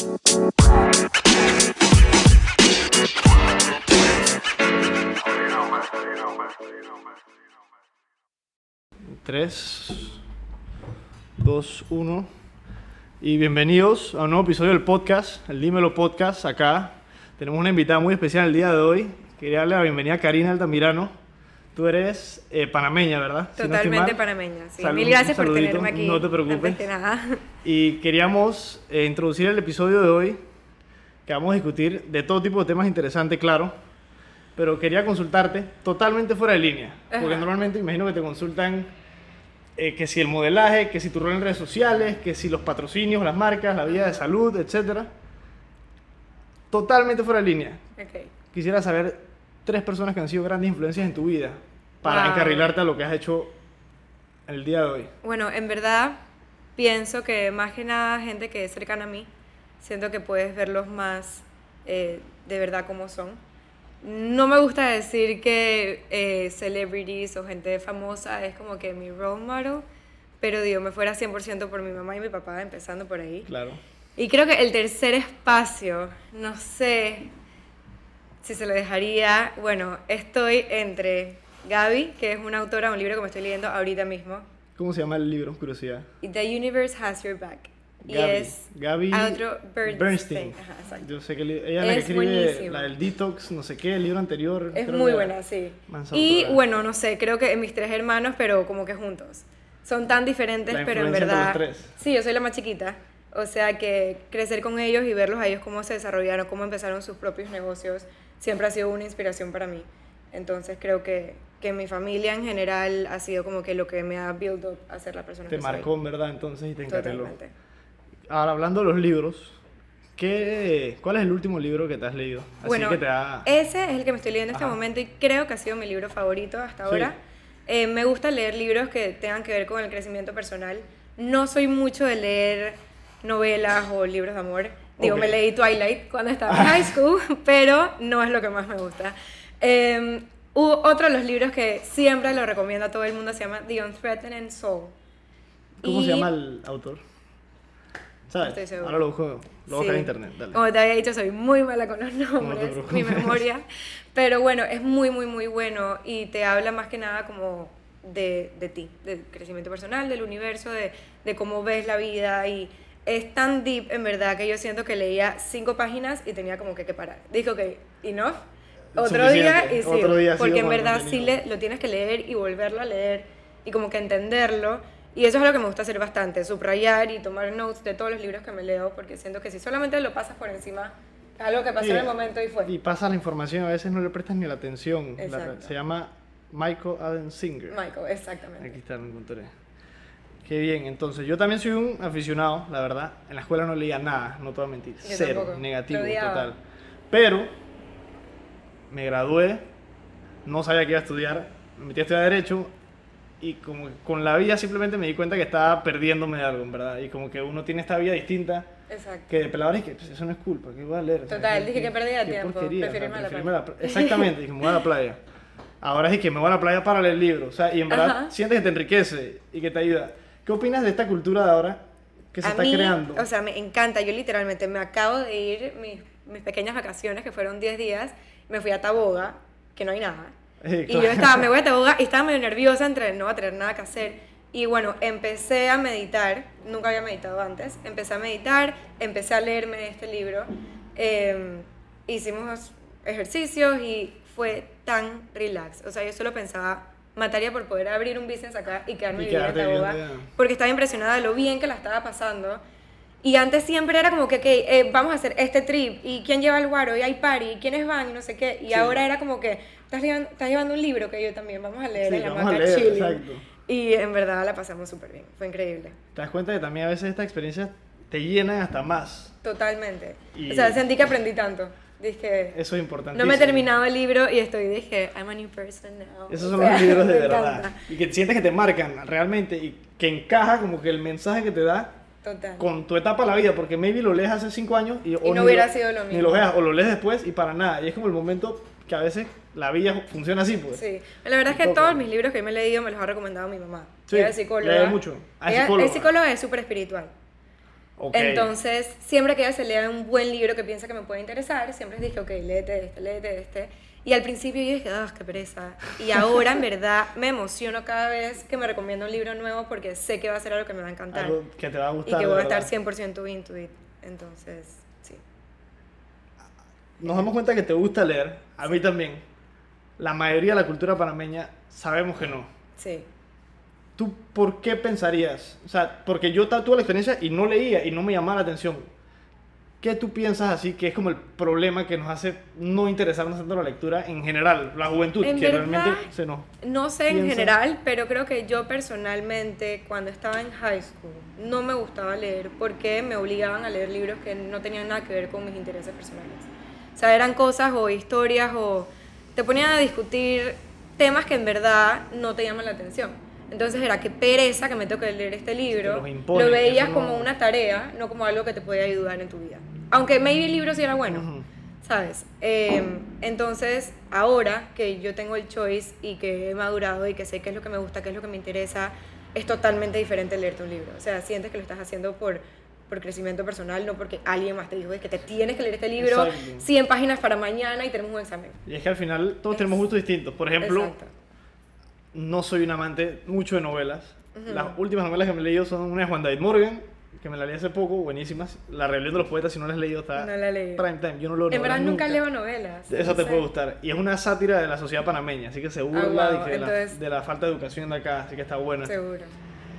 3, 2, 1. Y bienvenidos a un nuevo episodio del podcast, el Dímelo Podcast. Acá tenemos una invitada muy especial el día de hoy. Quería darle la bienvenida a Karina Altamirano. Tú eres eh, panameña, ¿verdad? Si no Totalmente panameña. Sí. Salud, Mil gracias por tenerme aquí. no te preocupes. Que nada. Y queríamos eh, introducir el episodio de hoy, que vamos a discutir de todo tipo de temas interesantes, claro. Pero quería consultarte totalmente fuera de línea. Porque Ajá. normalmente imagino que te consultan eh, que si el modelaje, que si tu rol en redes sociales, que si los patrocinios, las marcas, la vida de salud, etc. Totalmente fuera de línea. Ok. Quisiera saber tres personas que han sido grandes influencias en tu vida para Wow. encarrilarte a lo que has hecho el día de hoy. Bueno, en verdad pienso que más que nada gente que es cercana a mí, siento que puedes verlos más eh, de verdad como son. No me gusta decir que eh, celebrities o gente famosa es como que mi role model, pero digo, me fuera 100% por mi mamá y mi papá, empezando por ahí. Claro. Y creo que el tercer espacio, no sé si se lo dejaría. Bueno, estoy entre Gaby, que es una autora de un libro que me estoy leyendo ahorita mismo, ¿Cómo se llama el libro? Curiosidad. y The Universe Has Your Back. Y Gaby. es Gaby otro Bernstein. Ajá, exacto. Yo sé que ella es la que Es escribe buenísimo. la del detox, no sé qué, el libro anterior. Es muy buena, sí. Y autora. bueno, no sé, creo que mis tres hermanos, pero como que juntos. Son tan diferentes, La pero en verdad... los tres. Sí, yo soy la más chiquita. O sea que crecer con ellos y verlos a ellos cómo se desarrollaron, cómo empezaron sus propios negocios, siempre ha sido una inspiración para mí. Entonces creo que, que mi familia en general ha sido como que lo que me ha build up a ser la persona Te que soy. marcó en verdad entonces y te. Totalmente. Ahora, hablando de los libros, ¿qué, ¿cuál es el último libro que te has leído? Así Bueno, que te ha... ese es el que me estoy leyendo en este momento y creo que ha sido mi libro favorito hasta Sí. ahora. Eh, me gusta leer libros que tengan que ver con el crecimiento personal. No soy mucho de leer novelas o libros de amor. Digo, Ok. me leí Twilight cuando estaba en high school, pero no es lo que más me gusta. Eh, otro de los libros que siempre lo recomiendo a todo el mundo se llama The Unthreatened Soul. ¿Cómo Y- se llama el autor? ¿Sabes? estoy. Ahora lo busco, lo busco en Sí. internet. Dale. Como te había dicho, soy muy mala con los nombres, preocupes. mi memoria. Pero bueno, es muy, muy, muy bueno y te habla más que nada como de, de ti, del crecimiento personal, del universo, de, de cómo ves la vida y es tan deep en verdad que yo siento que leía cinco páginas y tenía como que, que parar. Dije, ok, enough. Otro día y sí, Otro día porque en verdad sí le, lo tienes que leer y volverlo a leer y como que entenderlo. Y eso es algo que me gusta hacer bastante, subrayar y tomar notes de todos los libros que me leo, porque siento que si solamente lo pasas por encima, algo que pasó Sí, en el momento y fue. Y pasa la información, a veces no le prestas ni la atención. La- se llama Michael Allen Singer. Michael, exactamente. Aquí está, lo encontré. Qué bien, entonces yo también soy un aficionado, la verdad. En la escuela no leía nada, no te voy a mentir. Yo Cero, tampoco, negativo, total. Pero me gradué, no sabía que iba a estudiar, me metí a estudiar Derecho y como que con la vida simplemente me di cuenta que estaba perdiéndome de algo, verdad. Y como que uno tiene esta vida distinta Exacto. que de pelado es que pues, eso no es culpa, que voy a leer. O sea, Total, dije que qué- perdía qué tiempo, porquería, o sea, a la prefiero irme a la pla- Exactamente, dije, me voy a la playa. Ahora es que me voy a la playa para leer libros, o sea, y en verdad Ajá. sientes que te enriquece y que te ayuda. ¿Qué opinas de esta cultura de ahora que se a está mí, creando? o sea, me encanta. Yo literalmente me acabo de ir mis, mis pequeñas vacaciones, que fueron 10 días, me fui a Taboga, que no hay nada. Y yo estaba, me voy a Taboga y estaba medio nerviosa entre no va a tener nada que hacer. Y bueno, empecé a meditar, nunca había meditado antes, empecé a meditar, empecé a leerme este libro, eh, hicimos ejercicios y fue tan relax. O sea, yo solo pensaba, mataría por poder abrir un business acá y quedarme Y viviendo en Taboga, porque estaba impresionada de lo bien que la estaba pasando. Y antes siempre era como que, ok, eh, vamos a hacer este trip, y quién lleva el guaro, y hay party, y quiénes van, y no sé qué. Y Sí. ahora era como que, estás llevando, estás llevando un libro que yo también, vamos a leer Sí, en la vamos a leer, chilling. exacto. Y en verdad la pasamos súper bien, fue increíble. Te das cuenta que también a veces estas experiencias te llenan hasta más. Totalmente. Y- O sea, sentí que aprendí tanto. Dije, Eso es importante. no me he terminado el libro y estoy, dije, I'm a new person now. Esos O son sea, los libros de verdad. encanta. Y que sientes que te marcan realmente y que encaja como que el mensaje que te da Total. con tu etapa de la vida, porque maybe lo lees hace cinco años y, o no ni hubiera sido lo Ni mismo. lo veas, o lo lees después y para nada. Y es como el momento que a veces la vida funciona así, pues. Sí, la verdad es que todos mis libros que me he leído me los ha recomendado mi mamá. Sí, Ella es psicóloga. lee mucho. Ah, Ella psicóloga. es psicóloga, es súper espiritual. Ok. Entonces, siempre que ella se lea un buen libro que piensa que me puede interesar, siempre les dije, ok, léete este, léete este. Y al principio yo dije, ah, qué pereza. Y ahora, en verdad, me emociono cada vez que me recomienda un libro nuevo porque sé que va a ser algo que me va a encantar. Algo que te va a y gustar. que de voy a estar 100% into it. Entonces, sí. Nos damos cuenta que te gusta leer, a mí también. La mayoría de la cultura panameña sabemos que no. Sí. ¿Tú por qué pensarías? O sea, porque yo tuve la experiencia y no leía y no me llamaba la atención. ¿Qué tú piensas así que es como el problema que nos hace no interesarnos tanto en la lectura en general, la juventud, En que verdad, realmente se nos... No sé en piensa- general, pero creo que yo personalmente, cuando estaba en high school, no me gustaba leer porque me obligaban a leer libros que no tenían nada que ver con mis intereses personales. O sea, eran cosas o historias o te ponían a discutir temas que en verdad no te llaman la atención. Entonces era que pereza que me tengo que leer este libro. los imponen, lo veías no- como una tarea, no como algo que te podía ayudar en tu vida. Aunque maybe el libro sí era bueno. ¿Sabes? Eh, entonces, ahora que yo tengo el choice y que he madurado y que sé qué es lo que me gusta, qué es lo que me interesa, es totalmente diferente leerte un libro. O sea, sientes que lo estás haciendo por, por crecimiento personal, no porque alguien más te dijo "Es que te tienes que leer este libro, Exacto. 100 páginas para mañana y tenemos un examen. Y es que al final todos Es- tenemos gustos distintos. Por ejemplo, Exacto. no soy un amante mucho de novelas. Las últimas novelas que me he leído son una de Juan David Morgan, que me la leí hace poco, buenísimas. La Rebelión de los Poetas, si no la has leído, está No la leído. prime time. Yo no leo En verdad novelas nunca leo novelas. Eso no te sé. puede gustar. Y es una sátira de la sociedad panameña, así que se burla Ah, de, wow, de la, entonces- de la falta de educación de acá, así que está buena. Seguro.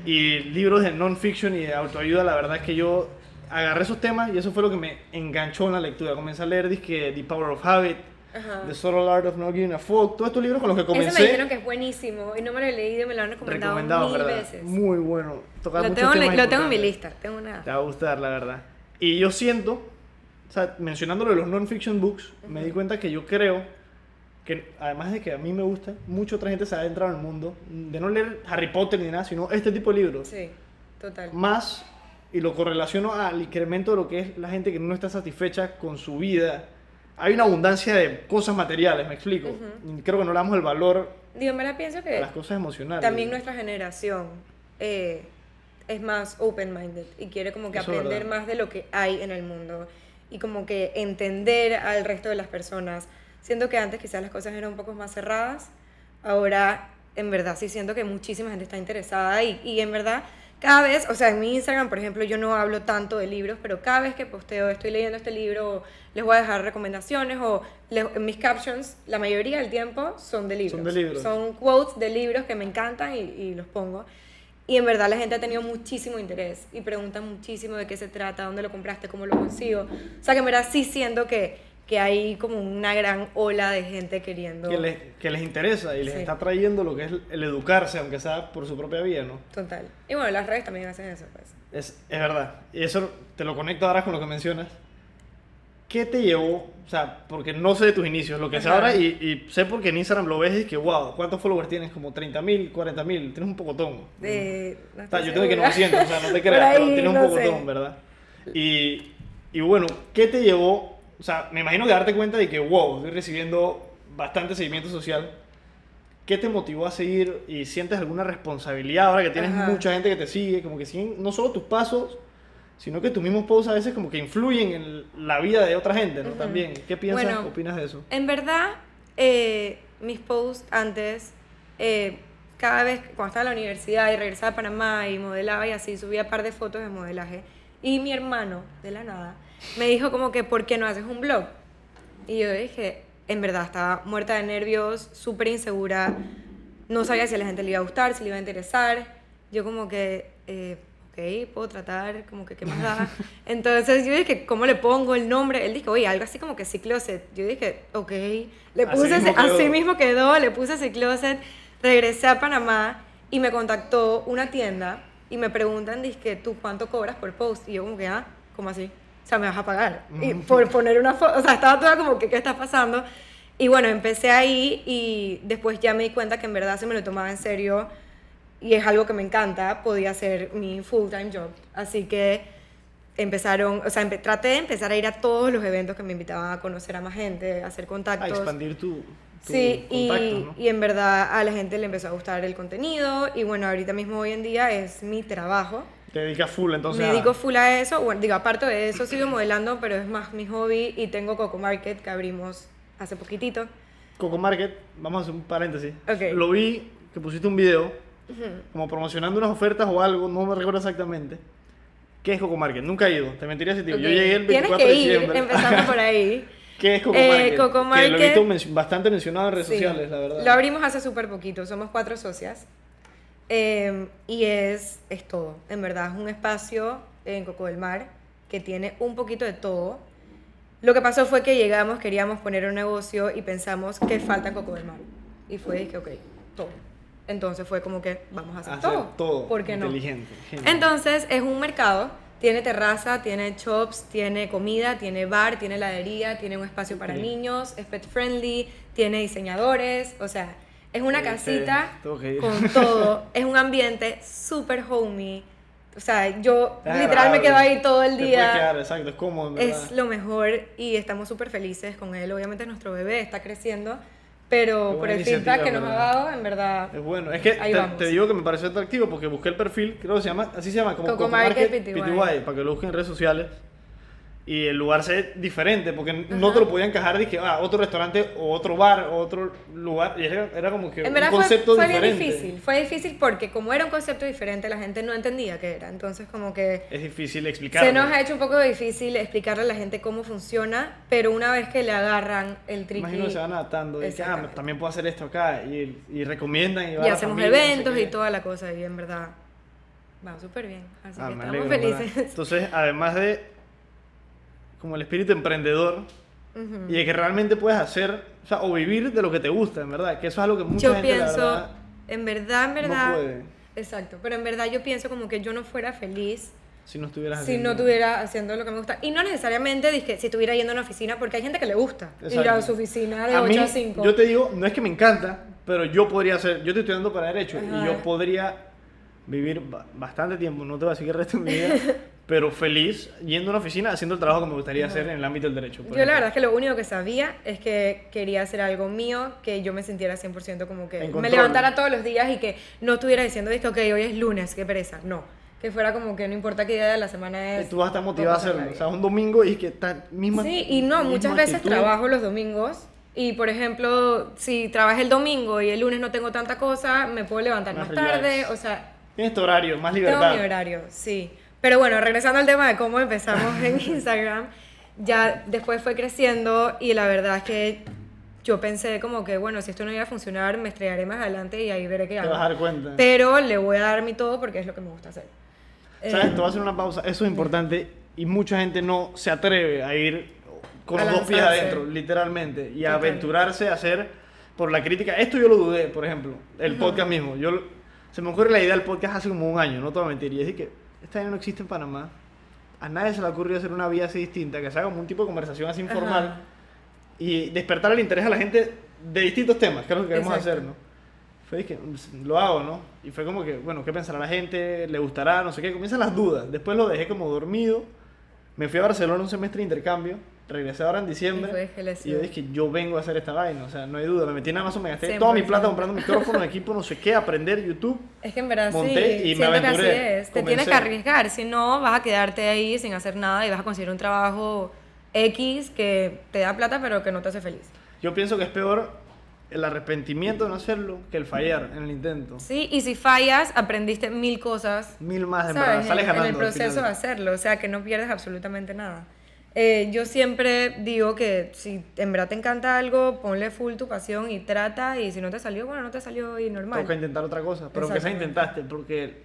Y libros de non-fiction y de autoayuda, la verdad es que yo agarré esos temas y eso fue lo que me enganchó en la lectura. Comencé a leer disque The Power of Habit, Ajá. The Subtle Art of Not Giving a Fuck, todos estos libros con los que Ese me comencé. dijeron que es buenísimo y no me lo he leído me lo han recomendado recomendado, mil ¿verdad? veces. Muy bueno. Toca Lo tengo, lo tengo en mi lista. Tengo una. Te va a gustar, la verdad. Y yo siento, o sea, mencionando lo de los non-fiction books, me di cuenta que yo creo que, además de que a mí me gusta, mucha otra gente se ha adentrado en el mundo de no leer Harry Potter ni nada, sino este tipo de libros. Sí, total. Más, y lo correlaciono al incremento de lo que es la gente que no está satisfecha con su vida. Hay una abundancia de cosas materiales, me explico. Y creo que no le damos el valor Digo, en verdad pienso a que las cosas emocionales. también nuestra generación eh, es más open-minded y quiere como que Eso es aprender más de lo que hay en el mundo y como que entender al resto de las personas. Siento que antes quizás las cosas eran un poco más cerradas, ahora en verdad sí siento que muchísima gente está interesada y, y en verdad cada vez, o sea, en mi Instagram, por ejemplo, yo no hablo tanto de libros, pero cada vez que posteo, estoy leyendo este libro, les voy a dejar recomendaciones o les- en mis captions, la mayoría del tiempo son de libros. Son de libros. Son quotes de libros que me encantan y, y los pongo. Y en verdad la gente ha tenido muchísimo interés y pregunta muchísimo de qué se trata, dónde lo compraste, cómo lo consigo. O sea que en verdad sí siento que, que hay como una gran ola de gente queriendo... que les, que les interesa y les Sí. está trayendo lo que es el educarse, aunque sea por su propia vida, ¿no? Total. Y bueno, las redes también hacen eso, pues. Es, es verdad. Y eso te lo conecto ahora con lo que mencionas. ¿Qué te llevó? O sea, porque no sé de tus inicios, lo que sé Ajá. ahora, y, y sé porque en Instagram lo ves y que, wow, ¿cuántos followers tienes? Como 30 mil, 40 mil, tienes un pocotón. De, no O sea, yo tengo que segura. 900, o sea, no te creas, pero ahí, tienes un no pocotón, sé. ¿verdad? Y, y bueno, ¿qué te llevó? O sea, me imagino que darte cuenta de que, wow, estoy recibiendo bastante seguimiento social. ¿Qué te motivó a seguir y sientes alguna responsabilidad ahora que tienes Ajá. mucha gente que te sigue? Como que siguen no solo tus pasos, sino que tus mismos posts a veces como que influyen en la vida de otra gente, ¿no? También. ¿Qué piensas, Bueno, opinas de eso? En verdad, eh, mis posts antes, eh, cada vez cuando estaba en la universidad y regresaba a Panamá y modelaba y así, subía un par de fotos de modelaje. Y mi hermano, de la nada, me dijo como que, ¿por qué no haces un blog? Y yo dije, en verdad, estaba muerta de nervios, súper insegura, no sabía si a la gente le iba a gustar, si le iba a interesar. Yo como que, eh, ok, puedo tratar, como que, ¿qué más da? Entonces yo dije, ¿cómo le pongo el nombre? Él dijo, oye, algo así como que Cicloset. Yo dije, ok, le Así puse, mismo así mismo quedó, le puse Cicloset, regresé a Panamá y me contactó una tienda y me preguntan, dije, ¿tú cuánto cobras por post? Y yo como que, ah, ¿cómo así? Sea, me vas a pagar. Y por poner una foto, o sea, estaba toda como que, ¿qué está pasando? Y bueno, empecé ahí y después ya me di cuenta que en verdad se me lo tomaba en serio y es algo que me encanta, podía ser mi full-time job. Así que empezaron, o sea, empe- traté de empezar a ir a todos los eventos que me invitaban a conocer a más gente, a hacer A contactos. expandir tu, tu Sí, contacto, y, ¿no? y en verdad a la gente le empezó a gustar el contenido y bueno, ahorita mismo hoy en día es mi trabajo. Te dedicas full entonces. me a- dedico full a eso. Bueno, digo, aparte de eso, sigo modelando, pero es más mi hobby y tengo Coco Market que abrimos hace poquitito. Coco Market, vamos a hacer un paréntesis. Ok. Lo vi que pusiste un video como promocionando unas ofertas o algo, no me recuerdo exactamente. ¿Qué es Coco Market? Nunca he ido, te mentiría si te digo. Ok, Yo llegué el Tienes 24 que de ir, diciembre. empezando por ahí. ¿Qué es Coco Eh, Market? Coco Que lo he Market- visto men- bastante mencionado en redes Sí. sociales, la verdad. Lo abrimos hace súper poquito, somos cuatro socias. Eh, y es, es todo, en verdad, es un espacio en Coco del Mar que tiene un poquito de todo. Lo que pasó fue que llegamos, queríamos poner un negocio y pensamos que falta en Coco del Mar. Y fue que, ok, todo. Entonces fue como que vamos a hacer, Hacer todo. todo. ¿Por qué no? Inteligente. genio. Entonces es un mercado, tiene terraza, tiene shops, tiene comida, tiene bar, tiene heladería, tiene un espacio para Ok. niños, es pet friendly, tiene diseñadores, o sea, es una Sí, casita con todo, es un ambiente súper homey, o sea, yo Es literal me quedo ahí todo el día. quedar, exacto, es cómodo. Es lo mejor y estamos súper felices con él. Obviamente nuestro bebé está creciendo, pero por el feedback que nos ha dado, en verdad, Es bueno, es que te, te digo que me pareció atractivo porque busqué el perfil, creo que se llama, así se llama, como Coco Coco Market Market PTY. PTY, para que lo busquen en redes sociales. Y el lugar se ve diferente, porque no te lo podían encajar, dije, ah, otro restaurante o otro bar o otro lugar. Y era, era como que En un verdad fue, concepto fue bien diferente. difícil, fue difícil porque como era un concepto diferente la gente no entendía qué era, entonces como que Es difícil explicarlo. se nos ha hecho un poco difícil explicarle a la gente cómo funciona, pero una vez que le agarran el tricky Imagino que se van adaptando. Y que, ah, también puedo hacer esto acá. Y, y recomiendan. Y, y hacemos familia, no sé eventos y toda la cosa y en verdad va súper bien, así Ah, que estamos alegro, ¿verdad? felices. Entonces, además de como el espíritu emprendedor y de que realmente puedes hacer, o sea, o vivir de lo que te gusta, en verdad, que eso es algo que mucha Yo gente la pienso, verdad, en verdad, en no verdad, puede exacto, pero en verdad yo pienso como que yo no fuera feliz si no estuvieras si haciendo. no estuviera haciendo lo que me gusta. Y no necesariamente dije, si estuviera yendo a una oficina, porque hay gente que le gusta ir a Exacto. su oficina de a 8 mí, a 5. yo te digo, no es que me encanta, pero yo podría hacer, yo estoy estudiando para Derecho y Ajá. yo podría vivir ba- bastante tiempo, no te voy a decir que el resto de mi vida, pero feliz yendo a una oficina haciendo el trabajo que me gustaría hacer en el ámbito del derecho. Yo la ejemplo. verdad es que lo único que sabía es que quería hacer algo mío, que yo me sintiera 100% como que me levantara todos los días y que no estuviera diciendo, "Viste, ok, hoy es lunes, qué pereza. No, que fuera como que no importa qué día de la semana es. tú vas a estar motivado a hacerlo. O sea, un domingo y que está misma. Sí, y no, muchas veces actitud. trabajo los domingos y, por ejemplo, si trabajé el domingo y el lunes no tengo tanta cosa, me puedo levantar Más más, tarde, o sea, Tienes tu horario, más Tengo libertad. mi horario, sí. Pero bueno, regresando al tema de cómo empezamos en Instagram, ya después fue creciendo y la verdad es que yo pensé como que, bueno, si esto no iba a funcionar, me estrellaré más adelante y ahí veré qué Te hago. vas a dar cuenta. Pero le voy a dar mi todo porque es lo que me gusta hacer. ¿Sabes? Eh, Te voy a hacer una pausa. Eso es importante y mucha gente no se atreve a ir con A los dos pies adentro, literalmente, y Total. aventurarse a hacer por la crítica. Esto yo lo dudé, por ejemplo, el podcast mismo. Yo se me ocurre la idea del podcast hace como un año, no te voy a mentir. Y es decir que esta idea no existe en Panamá. A nadie se le ha ocurrido hacer una vía así distinta, que sea como un tipo de conversación así informal Ajá. y despertar el interés a la gente de distintos temas, que es lo que queremos Exacto. hacer, ¿no? Fue que lo hago, ¿no? Y fue como que, bueno, ¿qué pensará la gente? ¿Le gustará? No sé qué. Comienzan las dudas. Después lo dejé como dormido. Me fui a Barcelona un semestre de intercambio. Regresé ahora en diciembre. Y Y yo dije, yo vengo a hacer esta vaina. O sea, no hay duda. Me metí en Amazon, me gasté toda mi 100%. plata comprando micrófonos, equipo, no sé qué, aprender YouTube. Es que en verdad Monté sí, y me siento que así aventuré, es. Te tienes que arriesgar, si no vas a quedarte ahí sin hacer nada y vas a conseguir un trabajo X que te da plata pero que no te hace feliz. Yo pienso que es peor el arrepentimiento de no hacerlo que el fallar en el intento. Sí, y si fallas, aprendiste mil cosas Mil más, en verdad. ¿sabes? Sales en, ganando. en el proceso de hacerlo, o sea, que no pierdes absolutamente nada. Eh, yo siempre digo que si en verdad te encanta algo, ponle full tu pasión y trata, y si no te salió, bueno, no te salió y normal. Toca intentar otra cosa, pero aunque sea intentaste, porque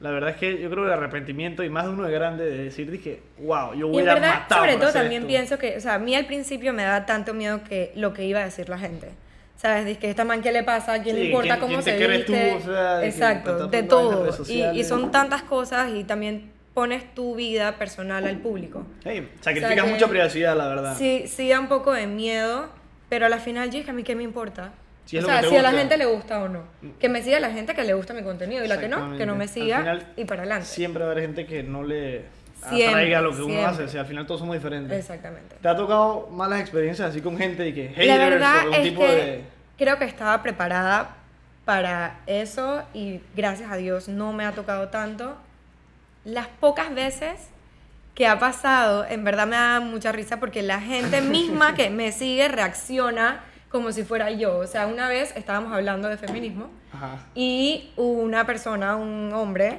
la verdad es que yo creo que el arrepentimiento y más de uno de grande de decir, dije, wow, yo Y voy en a verdad, matar sobre todo también esto". pienso que, o sea, a mí al principio me da tanto miedo que lo que iba a decir la gente. ¿Sabes? Dice que esta man, ¿qué le pasa? ¿A quién Sí, le importa ¿quién- cómo quién se crees tú? viste? O sea, Exacto, de todo. Y, y son tantas cosas y también pones tu vida personal al público. Hey, sacrificas O sea que- mucha privacidad, la verdad. Sí, sí da un poco de miedo, pero a la final dije, a mí qué me importa. Si o sea, si a la gusta. gente le gusta o no. Que me siga la gente que le gusta mi contenido y la que no, que no me siga Al final, y para adelante. Siempre va a haber gente que no le Siempre, atraiga lo que uno siempre. hace, o sea, al final todos somos diferentes. Exactamente. ¿Te ha tocado malas experiencias así con gente y que haters La verdad o algún es tipo que de... creo que estaba preparada para eso y gracias a Dios no me ha tocado tanto. Las pocas veces que ha pasado, en verdad me da mucha risa porque la gente misma que me sigue reacciona como si fuera yo. O sea, una vez estábamos hablando de feminismo Ajá. y una persona, un hombre,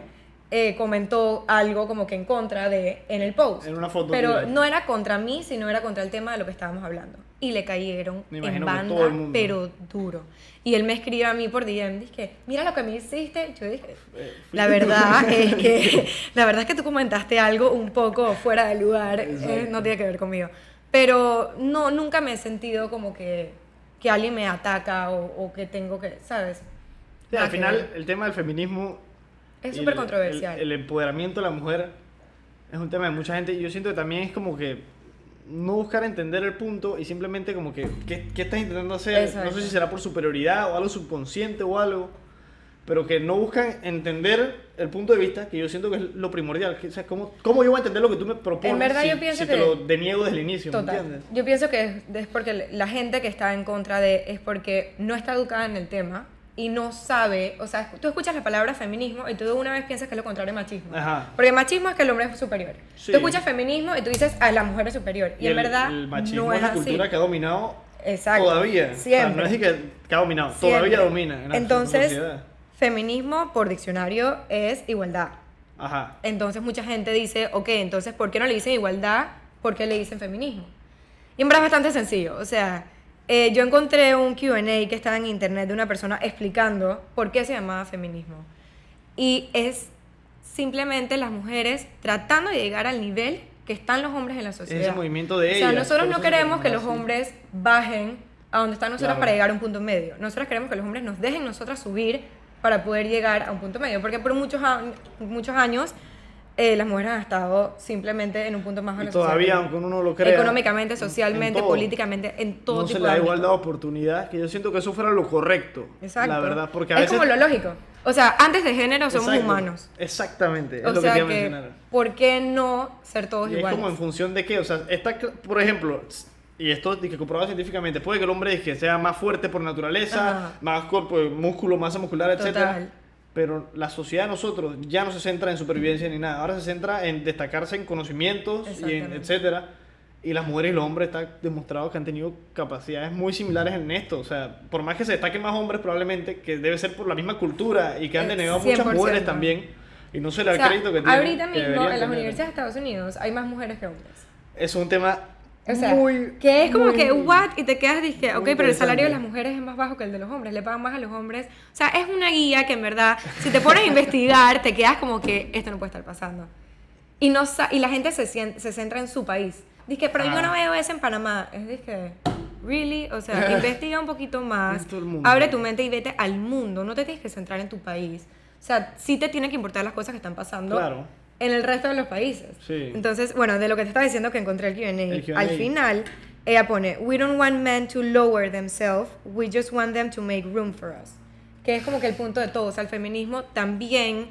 eh, comentó algo como que en contra de en el post. En una foto Pero no era contra mí, sino era contra el tema de lo que estábamos hablando. Y le cayeron en banda, el pero duro. Y él me escribió a mí por DM, dije, mira lo que me hiciste. Yo dije, Eh, la verdad es que la verdad es que tú comentaste algo un poco fuera de lugar, eh, no tiene que ver conmigo. Pero no, nunca me he sentido como que, que alguien me ataca o, o que tengo que, ¿sabes? Al final, el tema del feminismo. Es súper el- controversial. El, el empoderamiento de la mujer es un tema de mucha gente yo siento que también es como que no buscar entender el punto y simplemente como que, ¿qué, qué estás intentando hacer? Exacto. No sé si será por superioridad o algo subconsciente o algo, pero que no buscan entender el punto de vista, que yo siento que es lo primordial. Que, o sea, ¿cómo, ¿Cómo yo voy a entender lo que tú me propones En verdad si, yo pienso si que- te lo deniego desde el inicio? ¿me Total. entiendes? Yo pienso que es, es porque la gente que está en contra de es porque no está educada en el tema y no sabe, o sea, tú escuchas la palabra feminismo y tú de una vez piensas que es lo contrario de machismo. Ajá. Porque machismo es que el hombre es superior. Sí. Tú escuchas feminismo y tú dices, ah, la mujer es superior. Y, en el, verdad el machismo no es la así. cultura que ha dominado Exacto. todavía. Siempre. O sea, no es que, que ha dominado, Siempre. todavía domina. en Entonces, sociedad. feminismo por diccionario es igualdad. Ajá. Entonces mucha gente dice, ok, entonces ¿por qué no le dicen igualdad? ¿Por qué le dicen feminismo? Y en verdad es bastante sencillo. O sea, eh, yo encontré un QA que estaba en internet de una persona explicando por qué se llamaba feminismo. Y es simplemente las mujeres tratando de llegar al nivel que están los hombres en la sociedad. ese movimiento de O sea, ellas, nosotros no queremos que los hombres bajen a donde están nosotros Claro. para llegar a un punto medio. Nosotros queremos que los hombres nos dejen nosotras subir para poder llegar a un punto medio. Porque por muchos, muchos años eh, las mujeres han estado simplemente en un punto más sociedad. todavía, aunque uno no lo crea. Económicamente, en- socialmente, en políticamente, en todo No se tipo le da igualdad de ámbito. oportunidad, que yo siento que eso fuera lo correcto. Exacto. La verdad, porque a es veces. como lo lógico. O sea, antes de género somos Exacto, humanos. Exactamente, es O lo sea que que, mencionar. ¿por qué no ser todos Y es iguales? como en función de qué, o sea, está, cl- por ejemplo, y esto es que comprobado científicamente, puede que el hombre que sea más fuerte por naturaleza, Ajá. más cuerpo, músculo, masa muscular, etcétera. Pero la sociedad de nosotros ya no se centra en supervivencia ni nada, ahora se centra en destacarse en conocimientos y en etcétera. Y las mujeres y los hombres está demostrado que han tenido capacidades muy similares en esto. O sea, por más que se destaquen más hombres, probablemente, que debe ser por la misma cultura y que han Eh, denegado muchas 100%. mujeres también. Y no se le da O sea, el crédito que tienen. ahorita mismo en las universidades de Estados Unidos hay más mujeres que hombres. Es un tema O sea, muy. que es como muy- que, what? Y te quedas, dije, ok, pero el salario de las mujeres es más bajo que el de los hombres, le pagan más a los hombres. O sea, es una guía que en verdad, si te pones a investigar, te quedas como que esto no puede estar pasando. Y, no, y la gente se, se centra en su país. Dice, pero yo Ah. no veo eso en Panamá. Es dije, really? O sea, investiga un poquito más. Abre tu mente y vete al mundo. No te tienes que centrar en tu país. O sea, sí te tienen que importar las cosas que están pasando Claro. En el resto de los países. Sí. Entonces, bueno, de lo que te estaba diciendo que encontré el Q&A, al final ella pone, we don't want men to lower themselves, we just want them to make room for us. Que es como que el punto de todo, o sea, el feminismo también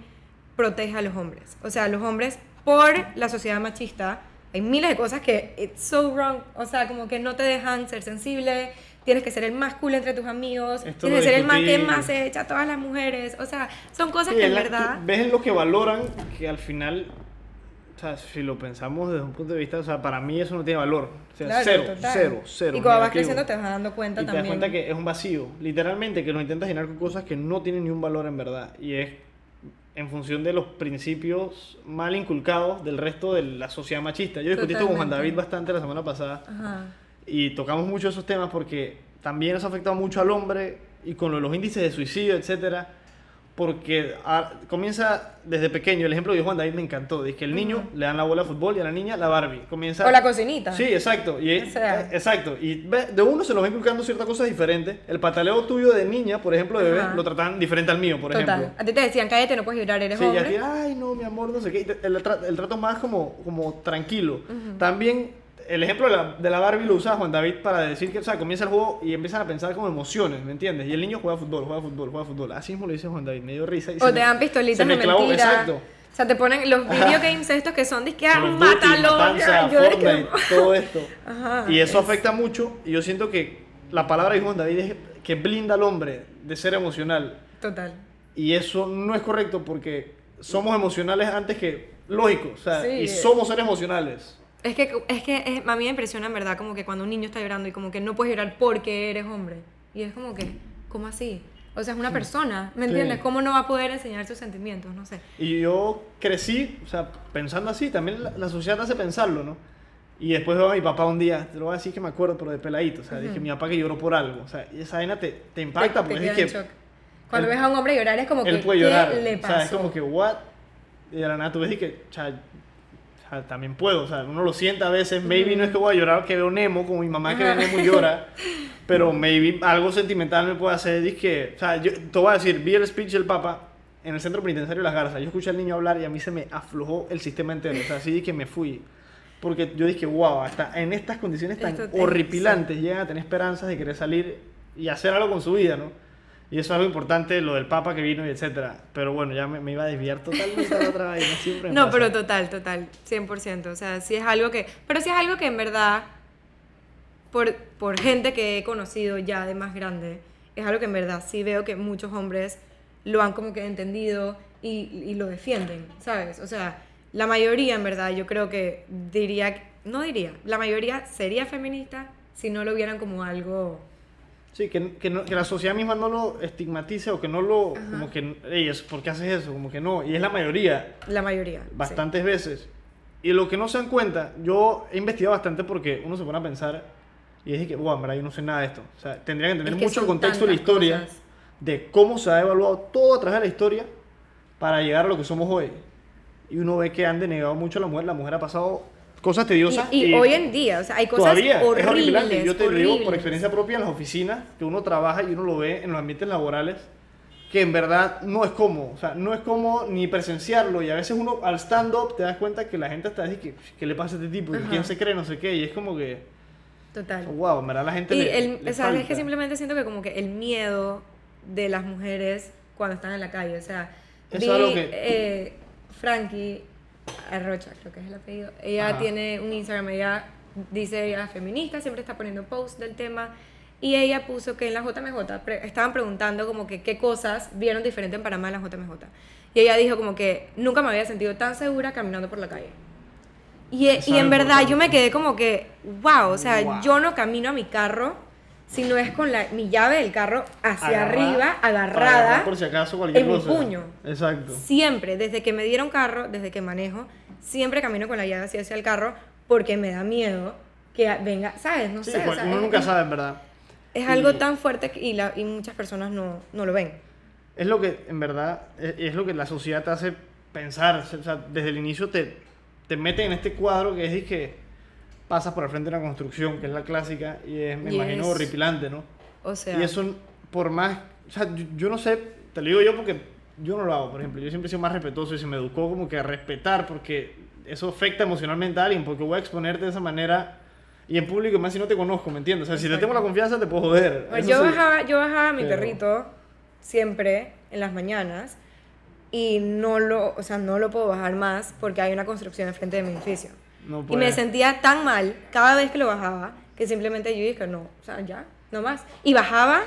protege a los hombres. O sea, los hombres, por la sociedad machista, hay miles de cosas que it's so wrong, o sea, como que no te dejan ser sensible, tienes que ser el más cool entre tus amigos, Esto tienes que ser el más que más se echa a todas las mujeres, o sea, son cosas Sí, que en la- verdad... ves lo que valoran que al final, o sea, si lo pensamos desde un punto de vista, o sea, para mí eso no tiene valor. O sea, Claro, cero, total. cero, cero. Y cuando vas negativo. creciendo te vas dando cuenta y te das también. cuenta que es un vacío, literalmente, que lo intentas llenar con cosas que no tienen ni un valor en verdad. Y es en función de los principios mal inculcados del resto de la sociedad machista. Yo discutí esto con Juan. David bastante la semana pasada Ajá. Y tocamos mucho esos temas porque también eso ha afectado mucho al hombre y con los índices de suicidio, etcétera, porque ah, comienza desde pequeño, el ejemplo de Juan David me encantó, de que el niño le dan la bola de fútbol y a la niña la Barbie. Comienza O la cocinita. Sí, exacto. Y, O sea. eh, exacto. Y de uno se los va inculcando ciertas cosas diferentes. El pataleo tuyo de niña, por ejemplo, de bebé, lo tratan diferente al mío, por Total. ejemplo. A ti te decían, cállate, no puedes llorar, eres Sí, y a hombre. ti, ay, no, mi amor, no sé qué. El, el trato más como, como tranquilo. También, el ejemplo de la, de la Barbie lo usa Juan David para decir que, o sea, comienza el juego y empiezan a pensar como emociones, ¿me entiendes? Y el niño juega fútbol, juega fútbol, juega fútbol. Así mismo lo dice Juan David, me dio risa. y O se te me- dan pistolitas de mentira. Exacto. O sea, te ponen los video games estos que son ah, Call of Duty, mátalo. Matanza, Yo de que- Fortnite, todo esto. Ajá, y eso es- afecta mucho. Y yo siento que la palabra de Juan David es que blinda al hombre de ser emocional. Total. Y eso no es correcto porque somos emocionales antes que lógico, o sea, Sí. y somos seres emocionales. Es que, es que es- a mí me impresiona en verdad como que cuando un niño está llorando y como que no puedes llorar porque eres hombre. Y es como que, ¿cómo así? O sea, es una persona, ¿me Sí. entiendes? ¿Cómo no va a poder enseñar sus sentimientos? No sé. Y yo crecí, o sea, pensando así, también la, la sociedad te hace pensarlo, ¿no? Y después veo a mi papá un día, te lo voy a decir que me acuerdo, pero de peladito, o sea, dije, mi papá que lloró por algo, o sea, esa vaina te, te impacta Te- te porque queda es en que shock. Cuando él- ves a un hombre llorar es como que, él puede ¿qué llorar, le o pasó? sea, es como que, what? Y de la nada tú ves y que, o sea, o sea, también puedo, o sea, uno lo siente a veces, maybe no es que voy a llorar que veo Nemo, como mi mamá que ve. Nemo y llora, pero maybe algo sentimental me puede hacer, es que, o sea, yo te voy a decir, vi el speech del Papa en el centro penitenciario de Las Garzas, yo escuché al niño hablar y a mí se me aflojó el sistema entero, o sea, así que me fui. Porque yo dije, wow, hasta en estas condiciones tan Esto horripilantes llegan a tener esperanzas de querer salir y hacer algo con su vida, ¿no? Y eso es algo importante, lo del Papa que vino y etcétera. Pero bueno, ya me, me iba a desviar totalmente a la otra vaina, siempre No, pasa. pero total, total, 100%. O sea, sí es algo que... Pero sí es algo que en verdad, por, por gente que he conocido ya de más grande, es algo que en verdad sí veo que muchos hombres lo han como que entendido y, y lo defienden, ¿sabes? O sea, la mayoría en verdad yo creo que diría, no diría, la mayoría sería feminista si no lo vieran como algo... Sí, que, que, no- que la sociedad misma no lo estigmatice o que no lo... Como que, es- ¿por qué haces eso? Como que no. Y es la mayoría, La mayoría. sí. bastantes veces. Y lo que no se dan cuenta, yo he investigado bastante porque uno se pone a pensar y dije que, wow, en verdad yo no sé nada de esto. O sea, tendría que entender Es que mucho el contexto de la historia, cosas. de cómo se ha evaluado todo a través de la historia para llegar a lo que somos hoy. Y uno ve que han denegado mucho a la mujer, la mujer ha pasado cosas tediosas. Y, y hoy en día, o sea, hay cosas Todavía es horribles. horripilante. Yo te lo digo por horribles. experiencia propia en las oficinas, que uno trabaja y uno lo ve en los ambientes laborales, que en verdad no es cómodo. O sea, no es cómodo ni presenciarlo. Y a veces uno al stand-up te das cuenta que la gente está diciendo, ¿qué, ¿qué le pasa a este tipo? ¿Y. ¿Quién se cree? No sé qué. Y es como que, Total. wow, en verdad la gente Y le, el, le o sea, es que falta. simplemente siento que como que el miedo de las mujeres cuando están en la calle, o sea, vi, es algo que- eh, Frankie Arrocha, creo que es el apellido, ella Ajá. tiene un Instagram, ella dice ella es feminista, siempre está poniendo posts del tema, y ella puso que en la JMJ pre- estaban preguntando como que qué cosas vieron diferente en Panamá en la JMJ. Y ella dijo como que nunca me había sentido tan segura caminando por la calle. Y, Eso y en verdad yo me quedé como que, wow, o sea, Wow. yo no camino a mi carro si no es con la, mi llave del carro hacia Agarrada, arriba, agarrada, agarrar por si acaso cualquier en mi cosa. puño. Exacto. siempre, desde que me dieron carro, desde que manejo, siempre camino con la llave así hacia el carro porque me da miedo que venga, ¿sabes? No Sí, sé. uno es- nunca sabe, en verdad. Es algo tan fuerte y, la, y muchas personas no, no lo ven. Es lo que, en verdad, es, es lo que la sociedad te hace pensar. O sea, desde el inicio te, te mete en este cuadro que es que pasas por el frente de una construcción, que es la clásica, y es, me imagino, horripilante, ¿no? O sea, y eso, por más. O sea, yo, yo no sé, te lo digo yo porque yo no lo hago, por ejemplo. Yo siempre he sido más respetuoso y se me educó como que a respetar, porque eso afecta emocionalmente a alguien, porque voy a exponerte de esa manera. Y en público, más si no te conozco, ¿me entiendes? O sea, si te Exacto. tengo la confianza, te puedo joder. Pues Eso yo, sí. bajaba, yo bajaba a mi Pero- perrito siempre en las mañanas y no lo, o sea, no lo puedo bajar más porque hay una construcción enfrente de mi edificio. No Y me sentía tan mal cada vez que lo bajaba que simplemente yo dije, no, o sea, ya, no más. Y bajaba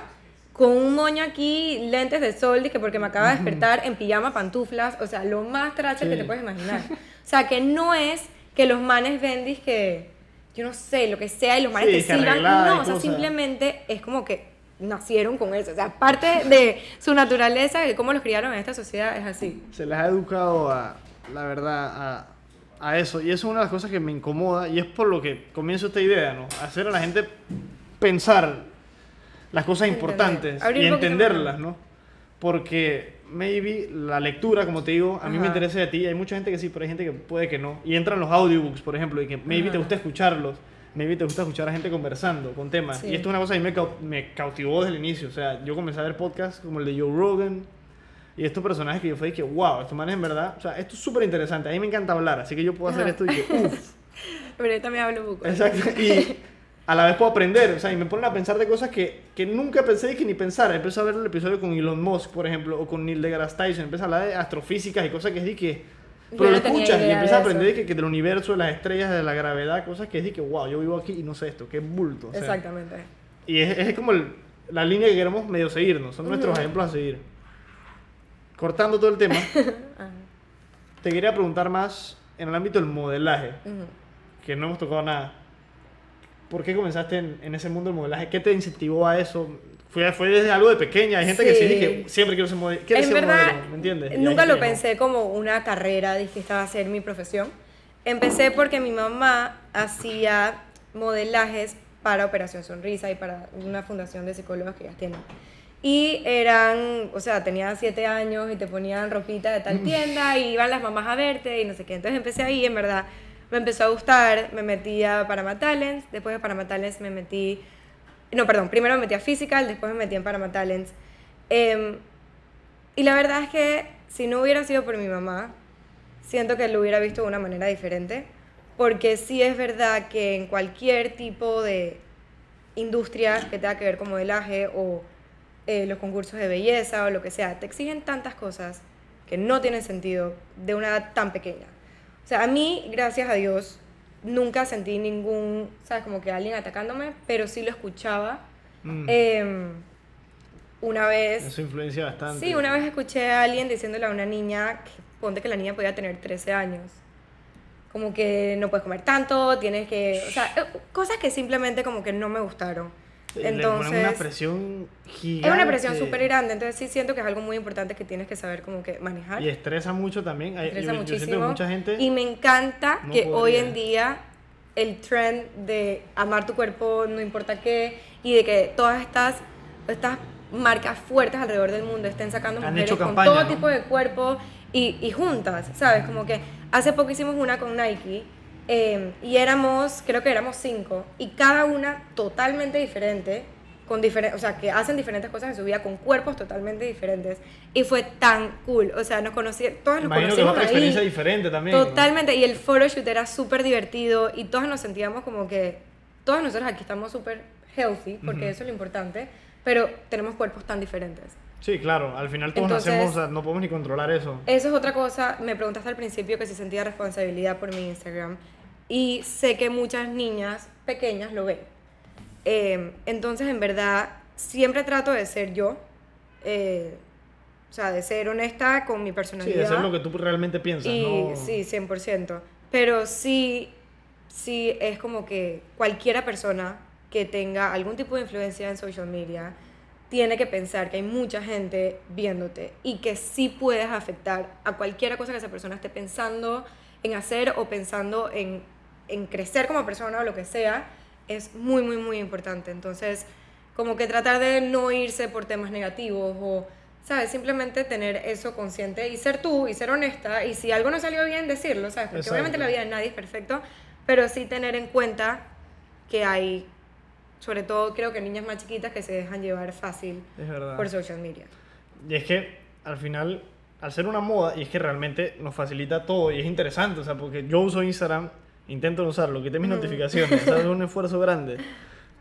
con un moño aquí, lentes de sol, dije, porque me acaba de despertar en pijama, pantuflas, o sea, lo más trache que Sí. te puedes imaginar. O sea, que no es que los manes ven, que yo no sé, lo que sea, y los manes Sí, te que y No, o sea, simplemente es como que nacieron con eso. O sea, parte de su naturaleza, de cómo los criaron en esta sociedad, es así. se les ha educado a, la verdad, a, a eso. Y eso es una de las cosas que me incomoda y es por lo que comienzo esta idea, ¿no? Hacer a la gente pensar las cosas importantes y entenderlas. ¿no? Porque maybe la lectura, como te digo, a mí me interesa de ti. Hay mucha gente que sí, pero hay gente que puede que no. Y entran los audiobooks, por ejemplo, y que maybe te Ajá. gusta escucharlos. Maybe te gusta escuchar a gente conversando con temas. Sí. Y esto es una cosa que a mí me, me cautivó desde el inicio. O sea, yo comencé a ver podcasts como el de Joe Rogan, y estos personajes que yo fue que, wow, estos manes en verdad, o sea, esto es súper interesante. A mí me encanta hablar, así que yo puedo hacer Ajá. esto y que, uff. Pero yo también hablo poco. Exacto. Y a la vez puedo aprender, o sea, y me ponen a pensar de cosas que, que nunca pensé que ni pensar. Empecé a ver el episodio con Elon Musk, por ejemplo, o con Neil deGrasse Tyson. Empecé a hablar de astrofísicas y cosas que es de que. Yo Pero no lo tenía escuchas y empiezas a de aprender de que, que del universo, de las estrellas, de la gravedad, cosas que es de que, wow, yo vivo aquí y no sé esto, qué bulto. o sea. Exactamente. Y es, es como el- la línea que queremos medio seguirnos, son nuestros ejemplos a seguir. Cortando todo el tema, te quería preguntar más en el ámbito del modelaje, Ujú. que no hemos tocado nada. ¿Por qué comenzaste en, en ese mundo del modelaje? ¿Qué te incentivó a eso? ¿Fue, fue desde algo de pequeña? Hay gente que sí dije, siempre quiero ser modelo. En verdad, ¿Me entiendes? Nunca lo que no. pensé como una carrera, dije que esta va a ser mi profesión. Empecé porque mi mamá hacía modelajes para Operación Sonrisa y para una fundación de psicólogos que ellas tienen. Y eran, o sea, tenía siete años y te ponían ropita de tal tienda y iban las mamás a verte y no sé qué. Entonces empecé ahí, en verdad, me empezó a gustar, me metí a Panama Talents, después de Panama Talents me metí, no, perdón, primero me metí a Physical, después me metí en Panama Talents. Em, y la verdad es que si no hubiera sido por mi mamá, siento que lo hubiera visto de una manera diferente, porque sí es verdad que en cualquier tipo de industria que tenga que ver con modelaje o eh, los concursos de belleza o lo que sea, te exigen tantas cosas que no tienen sentido de una edad tan pequeña. O sea, a mí, gracias a Dios, nunca sentí ningún, ¿sabes? Como que alguien atacándome, pero sí lo escuchaba. Mm, Em, una vez... Eso influencia bastante. Sí, una vez escuché a alguien diciéndole a una niña, que, ponte que la niña podía tener 13 años, como que no puedes comer tanto, tienes que, o sea, eh, cosas que simplemente como que no me gustaron. Entonces, una presión gigante. es una presión súper grande, entonces sí siento que es algo muy importante que tienes que saber como que manejar. Y estresa mucho también. Estresa yo, yo siento que muchísimo. mucha gente... Y me encanta no que hoy podría. en día el trend de amar tu cuerpo, no importa qué, y de que todas estas, estas marcas fuertes alrededor del mundo estén sacando Han mujeres hecho con campaña, todo ¿no? tipo de cuerpo y, y juntas, ¿sabes? Como que hace poco hicimos una con Nike eh, y éramos, creo que éramos cinco, y cada una totalmente diferente, con diferen- o sea, que hacen diferentes cosas en su vida con cuerpos totalmente diferentes. Y fue tan cool, o sea, nos conocí, todos nos Imagino que otra ahí. experiencia diferente también. ¿no? Totalmente, y el photoshoot era súper divertido y todos nos sentíamos como que, todos nosotros aquí estamos súper healthy, porque Ujú. eso es lo importante, pero tenemos cuerpos tan diferentes. Sí, claro. Al final todos Entonces- nacemos, no podemos ni controlar eso. Eso es otra cosa, me preguntaste al principio que si sentía responsabilidad por mi Instagram y sé que muchas niñas pequeñas lo ven. Eh, entonces, en verdad, siempre trato de ser yo, eh, o sea, de ser honesta con mi Sí, personalidad. de hacer lo que tú realmente piensas, Y ¿no? sí, 100%. Pero sí, sí es como que cualquiera persona que tenga algún tipo de influencia en social media tiene que pensar que hay mucha gente viéndote y que sí puedes afectar a cualquiera cosa que esa persona esté pensando en hacer o pensando en, en crecer como persona o lo que sea, es muy, muy, muy importante. Entonces, como que tratar de no irse por temas negativos o, ¿sabes? Simplemente tener eso consciente y ser tú y ser honesta y si algo no salió bien, decirlo, ¿sabes? Porque Exacto. obviamente la vida de nadie es perfecto, pero sí tener en cuenta que hay, sobre todo creo que niñas más chiquitas que se dejan llevar fácil Es verdad. por social media. Y es que al final, al ser una moda, y es que realmente nos facilita todo, y es interesante, o sea, porque yo uso Instagram, intento no usarlo, quité mis notificaciones, o sea, es un esfuerzo grande.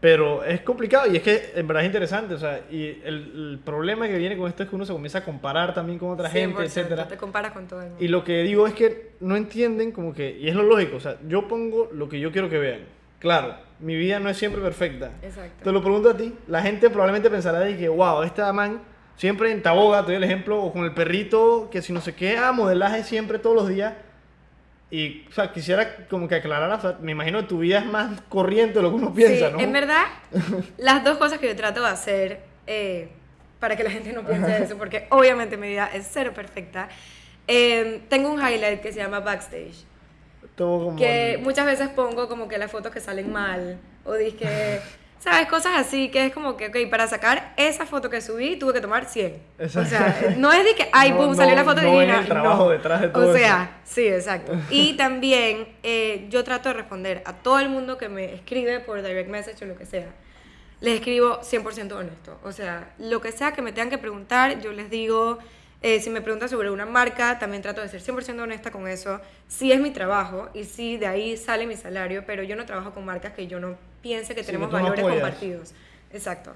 Pero es complicado y es que en verdad es interesante, o sea, y el, el problema que viene con esto es que uno se comienza a comparar también con otra gente, 100%, etcétera. Te comparas con todo el mundo. Y lo que digo es que no entienden como que, y es lo lógico, o sea, yo pongo lo que yo quiero que vean. Claro, mi vida no es siempre perfecta. Exacto. Te lo pregunto a ti, la gente probablemente pensará de que, wow, esta man siempre en Taboga, te doy el ejemplo, o con el perrito, que si no sé qué, ah, modelaje siempre todos los días. Y, o sea, quisiera como que aclarar, o sea, me imagino que tu vida es más corriente de lo que uno piensa, sí, ¿no? en verdad, las dos cosas que yo trato de hacer eh, para que la gente no piense eso, porque obviamente mi vida es cero perfecta, eh, tengo un highlight que se llama Backstage. Como... que muchas veces pongo como que las fotos que salen mal o dije, ¿sabes? Cosas así que es como que, ok, para sacar esa foto que subí tuve que tomar 100. Exacto. O sea, no es de que, ay, No, boom, no, salió la foto no divina. es el trabajo detrás de todo O eso. sea, sí, exacto. Y también eh, yo trato de responder a todo el mundo que me escribe por direct message o lo que sea. Les escribo 100% honesto. O sea, lo que sea que me tengan que preguntar, yo les digo, eh, si me preguntan sobre una marca, también trato de ser 100% honesta con eso. Sí es mi trabajo y sí de ahí sale mi salario, pero yo no trabajo con marcas que yo no piense que Sí, tenemos que no valores apoyas. compartidos. Exacto.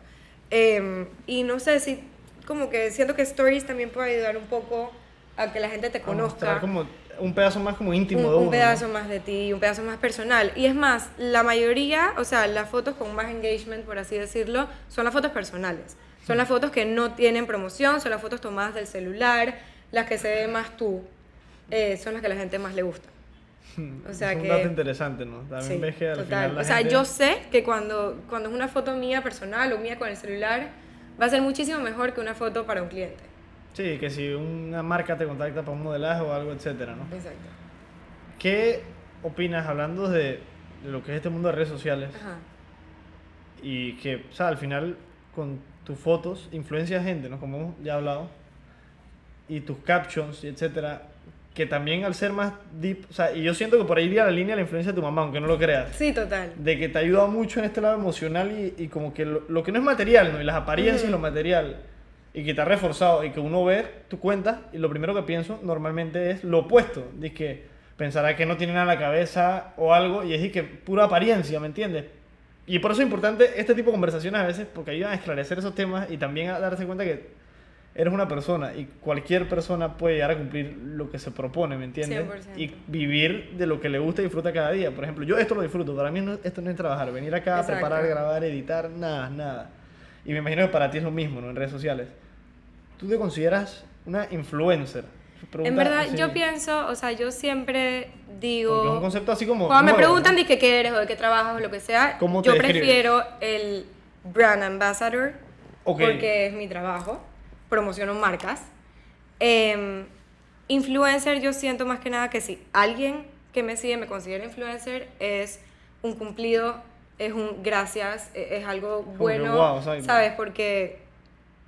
Eh, y no sé si, como que siento que Stories también puede ayudar un poco a que la gente te conozca como un pedazo más como íntimo un, de un uno. ¿no? pedazo más de ti, un pedazo más personal. Y es más, la mayoría, o sea, las fotos con más engagement, por así decirlo, son las fotos personales. Son las fotos que no tienen promoción, son las fotos tomadas del celular, las que se ve más tú. eh, son las que a la gente más le gusta. O sea es un que- dato interesante, ¿no? También Sí, ves que al total. final la o sea, gente- yo sé que cuando, cuando es una foto mía personal o mía con el celular, va a ser muchísimo mejor que una foto para un cliente. Sí, que si una marca te contacta para un modelaje o algo, etcétera, ¿no? Exacto. ¿Qué opinas hablando de, de lo que es este mundo de redes sociales? Ajá. Y que, o sea, al final con tus fotos influencia a gente, ¿no? Como hemos ya hablado. Y tus captions, y etcétera. Que también al ser más deep, o sea, y yo siento que por ahí iría la línea de la influencia de tu mamá, aunque no lo creas. Sí, total. De que te ayuda mucho en este lado emocional y, y como que lo, lo que no es material, ¿no? Y las apariencias y lo material. Y que te ha reforzado y que uno ve tu cuenta y lo primero que pienso normalmente es lo opuesto. De que pensará que no tiene nada en la cabeza o algo y es y que pura apariencia, ¿me entiendes? Y por eso es importante este tipo de conversaciones a veces porque ayudan a esclarecer esos temas y también a darse cuenta que eres una persona y cualquier persona puede llegar a cumplir lo que se propone, ¿me entiendes? 100%. Y vivir de lo que le gusta y disfruta cada día. Por ejemplo, yo esto lo disfruto. Para mí no- esto no es trabajar, venir acá, Exacto. preparar, grabar, editar, nada, nada. Y me imagino que para ti es lo mismo, ¿no? En redes sociales. ¿Tú te consideras una influencer? Pregunta En verdad, así, yo pienso, o sea, yo siempre digo... Porque es un concepto así como... Cuando me preguntan de qué qué eres o de qué trabajas o lo que sea, ¿Cómo te yo describes? prefiero el brand ambassador Ok. porque es mi trabajo, promociono marcas. Em, influencer, yo siento más que nada que si alguien que me sigue me considera influencer, es un cumplido, es un gracias, e- es algo bueno, ¿sabes? ¿sabes? Porque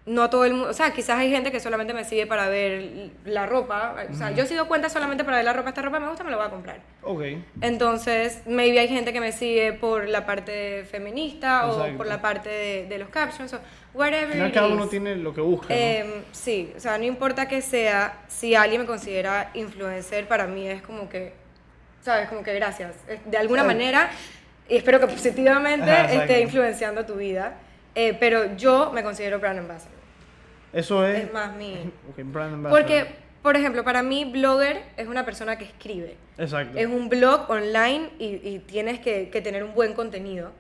no todo el mundo, o sea, quizás hay gente que solamente me sigue para ver la ropa, o sea, yo sigo cuenta solamente para ver la ropa, esta ropa me gusta, me la voy a comprar. Ok. Entonces, maybe hay gente que me sigue por la parte feminista o por la parte de, de los captions o whatever. Al final it cada is. uno tiene lo que busca, ¿no? Em, sí, o sea, no importa que sea, si alguien me considera influencer, para mí es como que, ¿sabes? Como que gracias. De alguna manera, y espero que positivamente Ajá, esté influenciando tu vida, eh, pero yo me considero brand ambassador. Eso es... Es más mi... Ok, brand ambassador. Porque, por ejemplo, para mí, blogger es una persona que escribe. Exacto. Es un blog online y, y tienes que, que tener un buen contenido.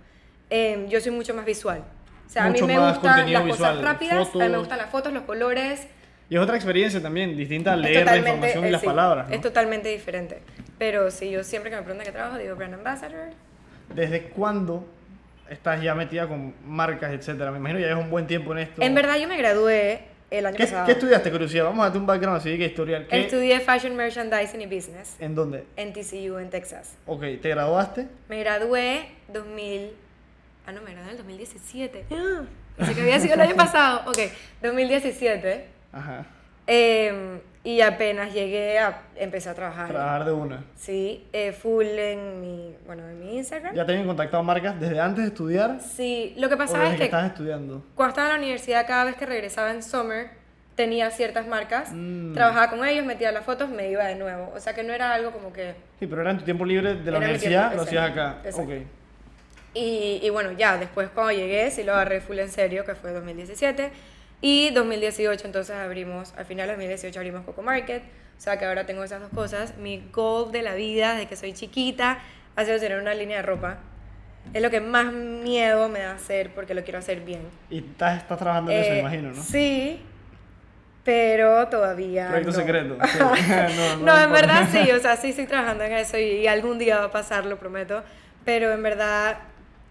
Em, yo soy mucho más visual. O sea, Mucho a mí me gustan las visual, cosas rápidas, a mí me fotos. gustan las fotos, los colores. Y es otra experiencia también, distinta a leer la información y eh, las sí, palabras, ¿no? Es totalmente diferente. Pero sí, yo siempre que me preguntan qué trabajo, digo brand ambassador. ¿Desde cuándo estás ya metida con marcas, etcétera? Me imagino ya llevas un buen tiempo en esto. En verdad, yo me gradué el año ¿Qué, pasado. qué estudiaste, curiosidad? Vamos a darte un background así, que historial. ¿Qué, Estudié Fashion Merchandising y Business ¿En dónde? en TCU, en Texas. Ok, ¿te graduaste? Me gradué 2000... Ah, no, me gradué en el 2017. Pensé que había sido el año pasado. Ok, 2017. Ajá. Em, y apenas llegué a empecé a trabajar. Trabajar de una. Sí, eh, full en mi, bueno, en mi Instagram. ¿Ya te habían contactado marcas desde antes de estudiar? Sí, lo que ¿O pasaba es que que estabas estudiando? cuando estaba en la universidad, cada vez que regresaba en summer, tenía ciertas marcas, Mm. trabajaba con ellos, metía las fotos, me iba de nuevo. O sea que no era algo como que... Sí, pero era en tu tiempo libre de la universidad, tiempo, lo hacías acá. exacto. Ok. Y, y bueno, ya, después cuando llegué, sí lo agarré full en serio, que fue 2017. Y 2018, entonces abrimos, al final de 2018 abrimos Coco Market. O sea que ahora tengo esas dos cosas. Mi goal de la vida, desde que soy chiquita, ha sido tener una línea de ropa. Es lo que más miedo me da hacer porque lo quiero hacer bien. Y estás, estás trabajando en eso, me Eh, imagino, ¿no? Sí, pero todavía. Proyecto no. secreto. Sí. no, no, No, en verdad sí, o sea, sí estoy trabajando en eso y, y algún día va a pasar, lo prometo. Pero en verdad,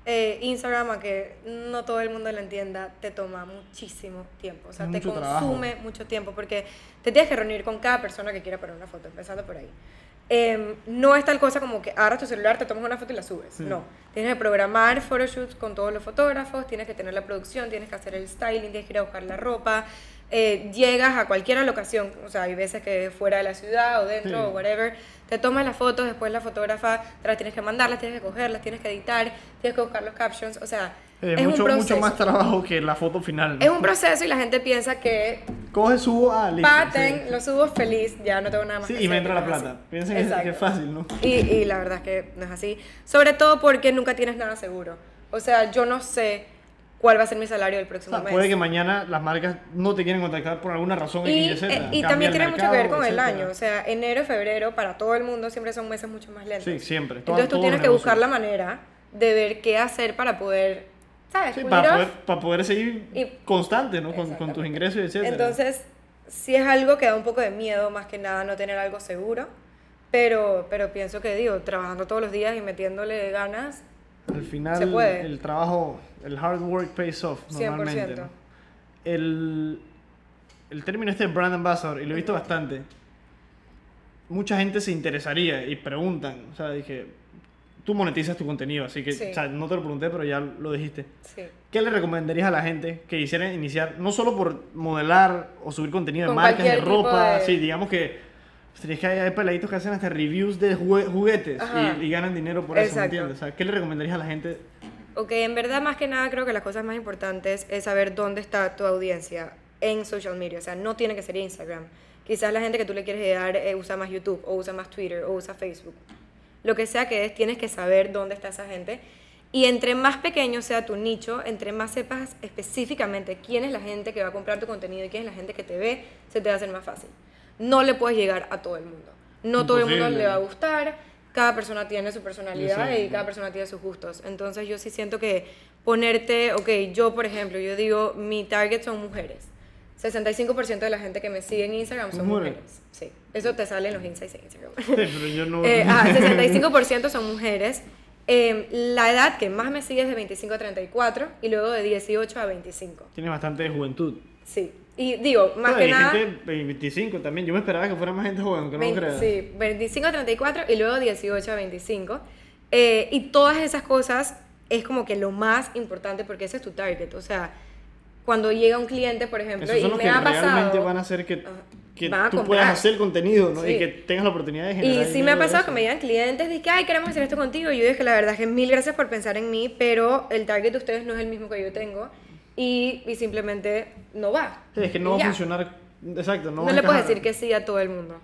eh, Instagram, aunque no todo el mundo lo entienda, te toma muchísimo tiempo. O sea, Es te mucho consume trabajo. mucho tiempo porque te tienes que reunir con cada persona que quiera poner una foto, empezando por ahí. Em, no es tal cosa como que agarras tu celular, te tomas una foto y la subes. Sí. No. Tienes que programar photoshoots con todos los fotógrafos, tienes que tener la producción, tienes que hacer el styling, tienes que ir a buscar la ropa. Eh, llegas a cualquier locación, o sea, hay veces que fuera de la ciudad o dentro Sí. o whatever, te tomas las fotos, después la fotógrafa te las tienes que mandar, las tienes que coger, las tienes que editar, tienes que buscar los captions, o sea, Eh, es mucho, un mucho más trabajo que la foto final. ¿no? Es un proceso y la gente piensa que Coge, subo, ah, listo. paten, sí. lo subo feliz, ya no tengo nada más Sí, que y me hacer, entra la plata. Piensen que es fácil, ¿no? Y, y la verdad es que no es así. Sobre todo porque nunca tienes nada seguro. O sea, yo no sé cuál va a ser mi salario del O próximo sea, mes. puede que mañana las marcas no te quieren contactar por alguna razón y, X, Y, eh, y Cambia también el tiene mucho que ver mercado, con el etcétera. año. O sea, enero y febrero para todo el mundo siempre son meses mucho más lentos. Sí, siempre. Entonces tú tienes que buscar la manera de ver qué hacer para poder, ¿sabes? Sí, para poder, para poder seguir Y- constante, ¿no? Con, con tus ingresos, etcétera. Entonces, sí es algo que da un poco de miedo, más que nada, no tener algo seguro. Pero, pero pienso que, digo, trabajando todos los días y metiéndole ganas, Al final, Se puede. el trabajo, el hard work pays off, normalmente. 100%. ¿no? El, el término este de brand ambassador, y lo he visto bastante, mucha gente se interesaría y preguntan, o sea, dije, tú monetizas tu contenido, así que, Sí. o sea, no te lo pregunté, pero ya lo dijiste. sí. ¿Qué le recomendarías a la gente que quisiera iniciar, no solo por modelar o subir contenido de Con marcas, de ropa, de- sí, digamos que es que hay, hay peladitos que hacen hasta reviews de jugue- juguetes y, y ganan dinero por eso, ¿me Exacto. entiendes? O sea, ¿qué le recomendarías a la gente? Ok, en verdad más que nada creo que las cosas más importantes es saber dónde está tu audiencia en social media. O sea, no tiene que ser Instagram. Quizás la gente que tú le quieres llegar eh, usa más YouTube o usa más Twitter o usa Facebook. Lo que sea que es, tienes que saber dónde está esa gente. Y entre más pequeño sea tu nicho, entre más sepas específicamente quién es la gente que va a comprar tu contenido y quién es la gente que te ve, se te va a hacer más fácil. No le puedes llegar a todo el mundo. No todo el mundo le va a gustar. Cada persona tiene su personalidad Sí. y cada persona tiene sus gustos. Entonces yo sí siento que ponerte, ok, yo por ejemplo, yo digo, mi target son mujeres. 65% de la gente que me sigue en Instagram son Mujeres. mujeres. Sí, eso te sale en los insights de Instagram. Sí, pero yo no... Eh, ajá, 65% son mujeres. Eh, la edad que más me sigue es de 25 a 34 y luego de 18 a 25. Tiene bastante juventud. Sí. Y digo, más No, que hay nada... gente de 25 también. Yo me esperaba que fuera más gente joven, aunque no lo 20 creas. sí, 25 a 34 y luego 18 a 25. Eh, y todas esas cosas es como que lo más importante porque ese es tu target. O sea, cuando llega un cliente, por ejemplo, Esos y son los me que ha realmente pasado... van a hacer que, Ajá. que Van a tú comprar. puedas hacer contenido, ¿no? Y Sí. que tengas la oportunidad de generar Y sí me ha pasado que me llegan clientes de que, ay, queremos hacer esto contigo. Y yo dije, la verdad es que mil gracias por pensar en mí, pero el target de ustedes no es el mismo que yo tengo. Y, y simplemente no va. Sí, es que no Y va a funcionar. Exacto, no, No, le puedes decir que sí a todo el mundo,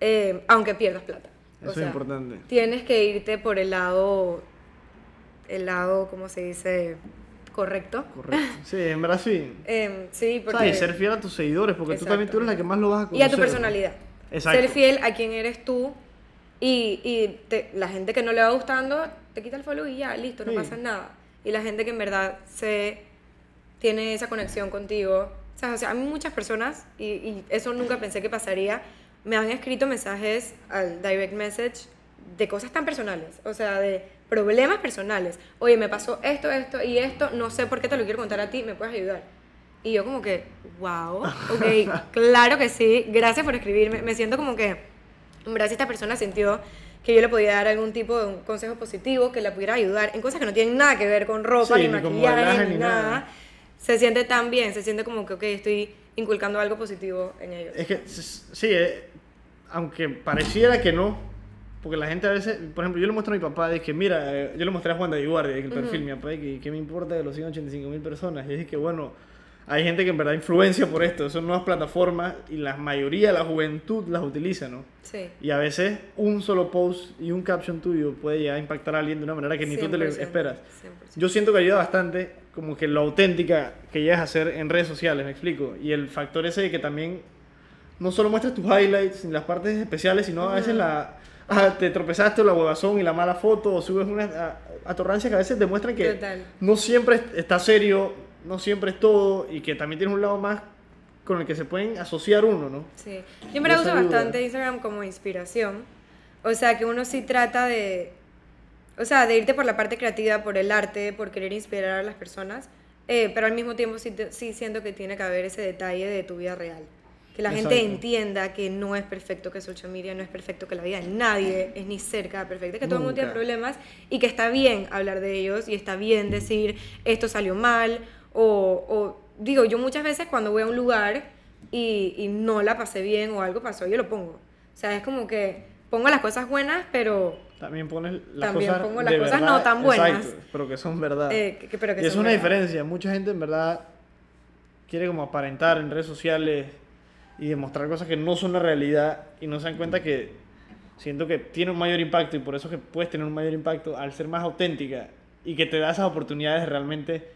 eh, aunque pierdas plata. O Eso es importante. Tienes que irte por el lado, el lado, ¿cómo se dice? Correcto. Correcto. Sí, en verdad sí. Em, sí, O porque... sea, y ser fiel a tus seguidores, porque tú también tú eres la que más lo vas a Y conocer. a tu personalidad. Exacto. Ser fiel a quien eres tú y, y te- la gente que no le va gustando te quita el follow y ya, listo, no Sí. pasa nada. Y la gente que en verdad se tiene esa conexión contigo. O sea, o sea, a mí muchas personas, y, y eso nunca pensé que pasaría, me han escrito mensajes al direct message de cosas tan personales, o sea, de problemas personales. Oye, me pasó esto, esto y esto, no sé por qué te lo quiero contar a ti, ¿me puedes ayudar? Y yo como que, wow, ok, claro que sí, gracias por escribirme. Me siento como que, en verdad, si esta persona sintió que yo le podía dar algún tipo de un consejo positivo, que la pudiera ayudar en cosas que no tienen nada que ver con ropa, Sí, ni maquillaje, ni, ni nada. nada. Se siente tan bien, se siente como que, ok, estoy inculcando algo positivo en ellos. Es que, sí, eh, aunque pareciera que no, porque la gente a veces, por ejemplo, yo le muestro a mi papá, dije, mira, eh, yo le mostré a Juan de Guardia, el perfil, mi papá, que qué me importa de los 185 mil personas. Y dije que, bueno, hay gente que en verdad influencia por esto, son nuevas plataformas y la mayoría de la juventud las utiliza, ¿no? Sí. Y a veces un solo post y un caption tuyo puede llegar a impactar a alguien de una manera que ni tú te lo 100%, esperas. 100%. Yo siento que ayuda bastante como que lo auténtica que llegas a hacer en redes sociales, me explico. Y el factor ese de que también no solo muestras tus highlights las partes especiales, sino a veces la ah, te tropezaste o la huevazón y la mala foto o subes una a- atorrancia que a veces demuestran que Total. no siempre está serio, no siempre es todo y que también tienes un lado más con el que se pueden asociar uno, ¿no? Sí. Yo me la uso bastante Instagram como inspiración. O sea, que uno sí trata de. O sea, de irte por la parte creativa, por el arte, por querer inspirar a las personas. eh, pero al mismo tiempo sí, sí siento que tiene que haber ese detalle de tu vida real. Que la gente entienda que no es perfecto, que social media no es perfecto, que la vida de nadie es ni cerca de perfecta, que todo el mundo tiene Nunca. problemas y que está bien hablar de ellos y está bien decir esto salió mal o, o digo, yo muchas veces cuando voy a un lugar y, y no la pasé bien o algo pasó, yo lo pongo. O sea, es como que pongo las cosas buenas, pero También pones las También cosas pongo las de cosas verdad, no tan buenas. exacto, pero que son verdad. eh, que, que- pero que y es una verdad. diferencia. Mucha gente en verdad quiere como aparentar en redes sociales y demostrar cosas que no son la realidad y no se dan cuenta que siento que tiene un mayor impacto y por eso que puedes tener un mayor impacto al ser más auténtica y que te da esas oportunidades de realmente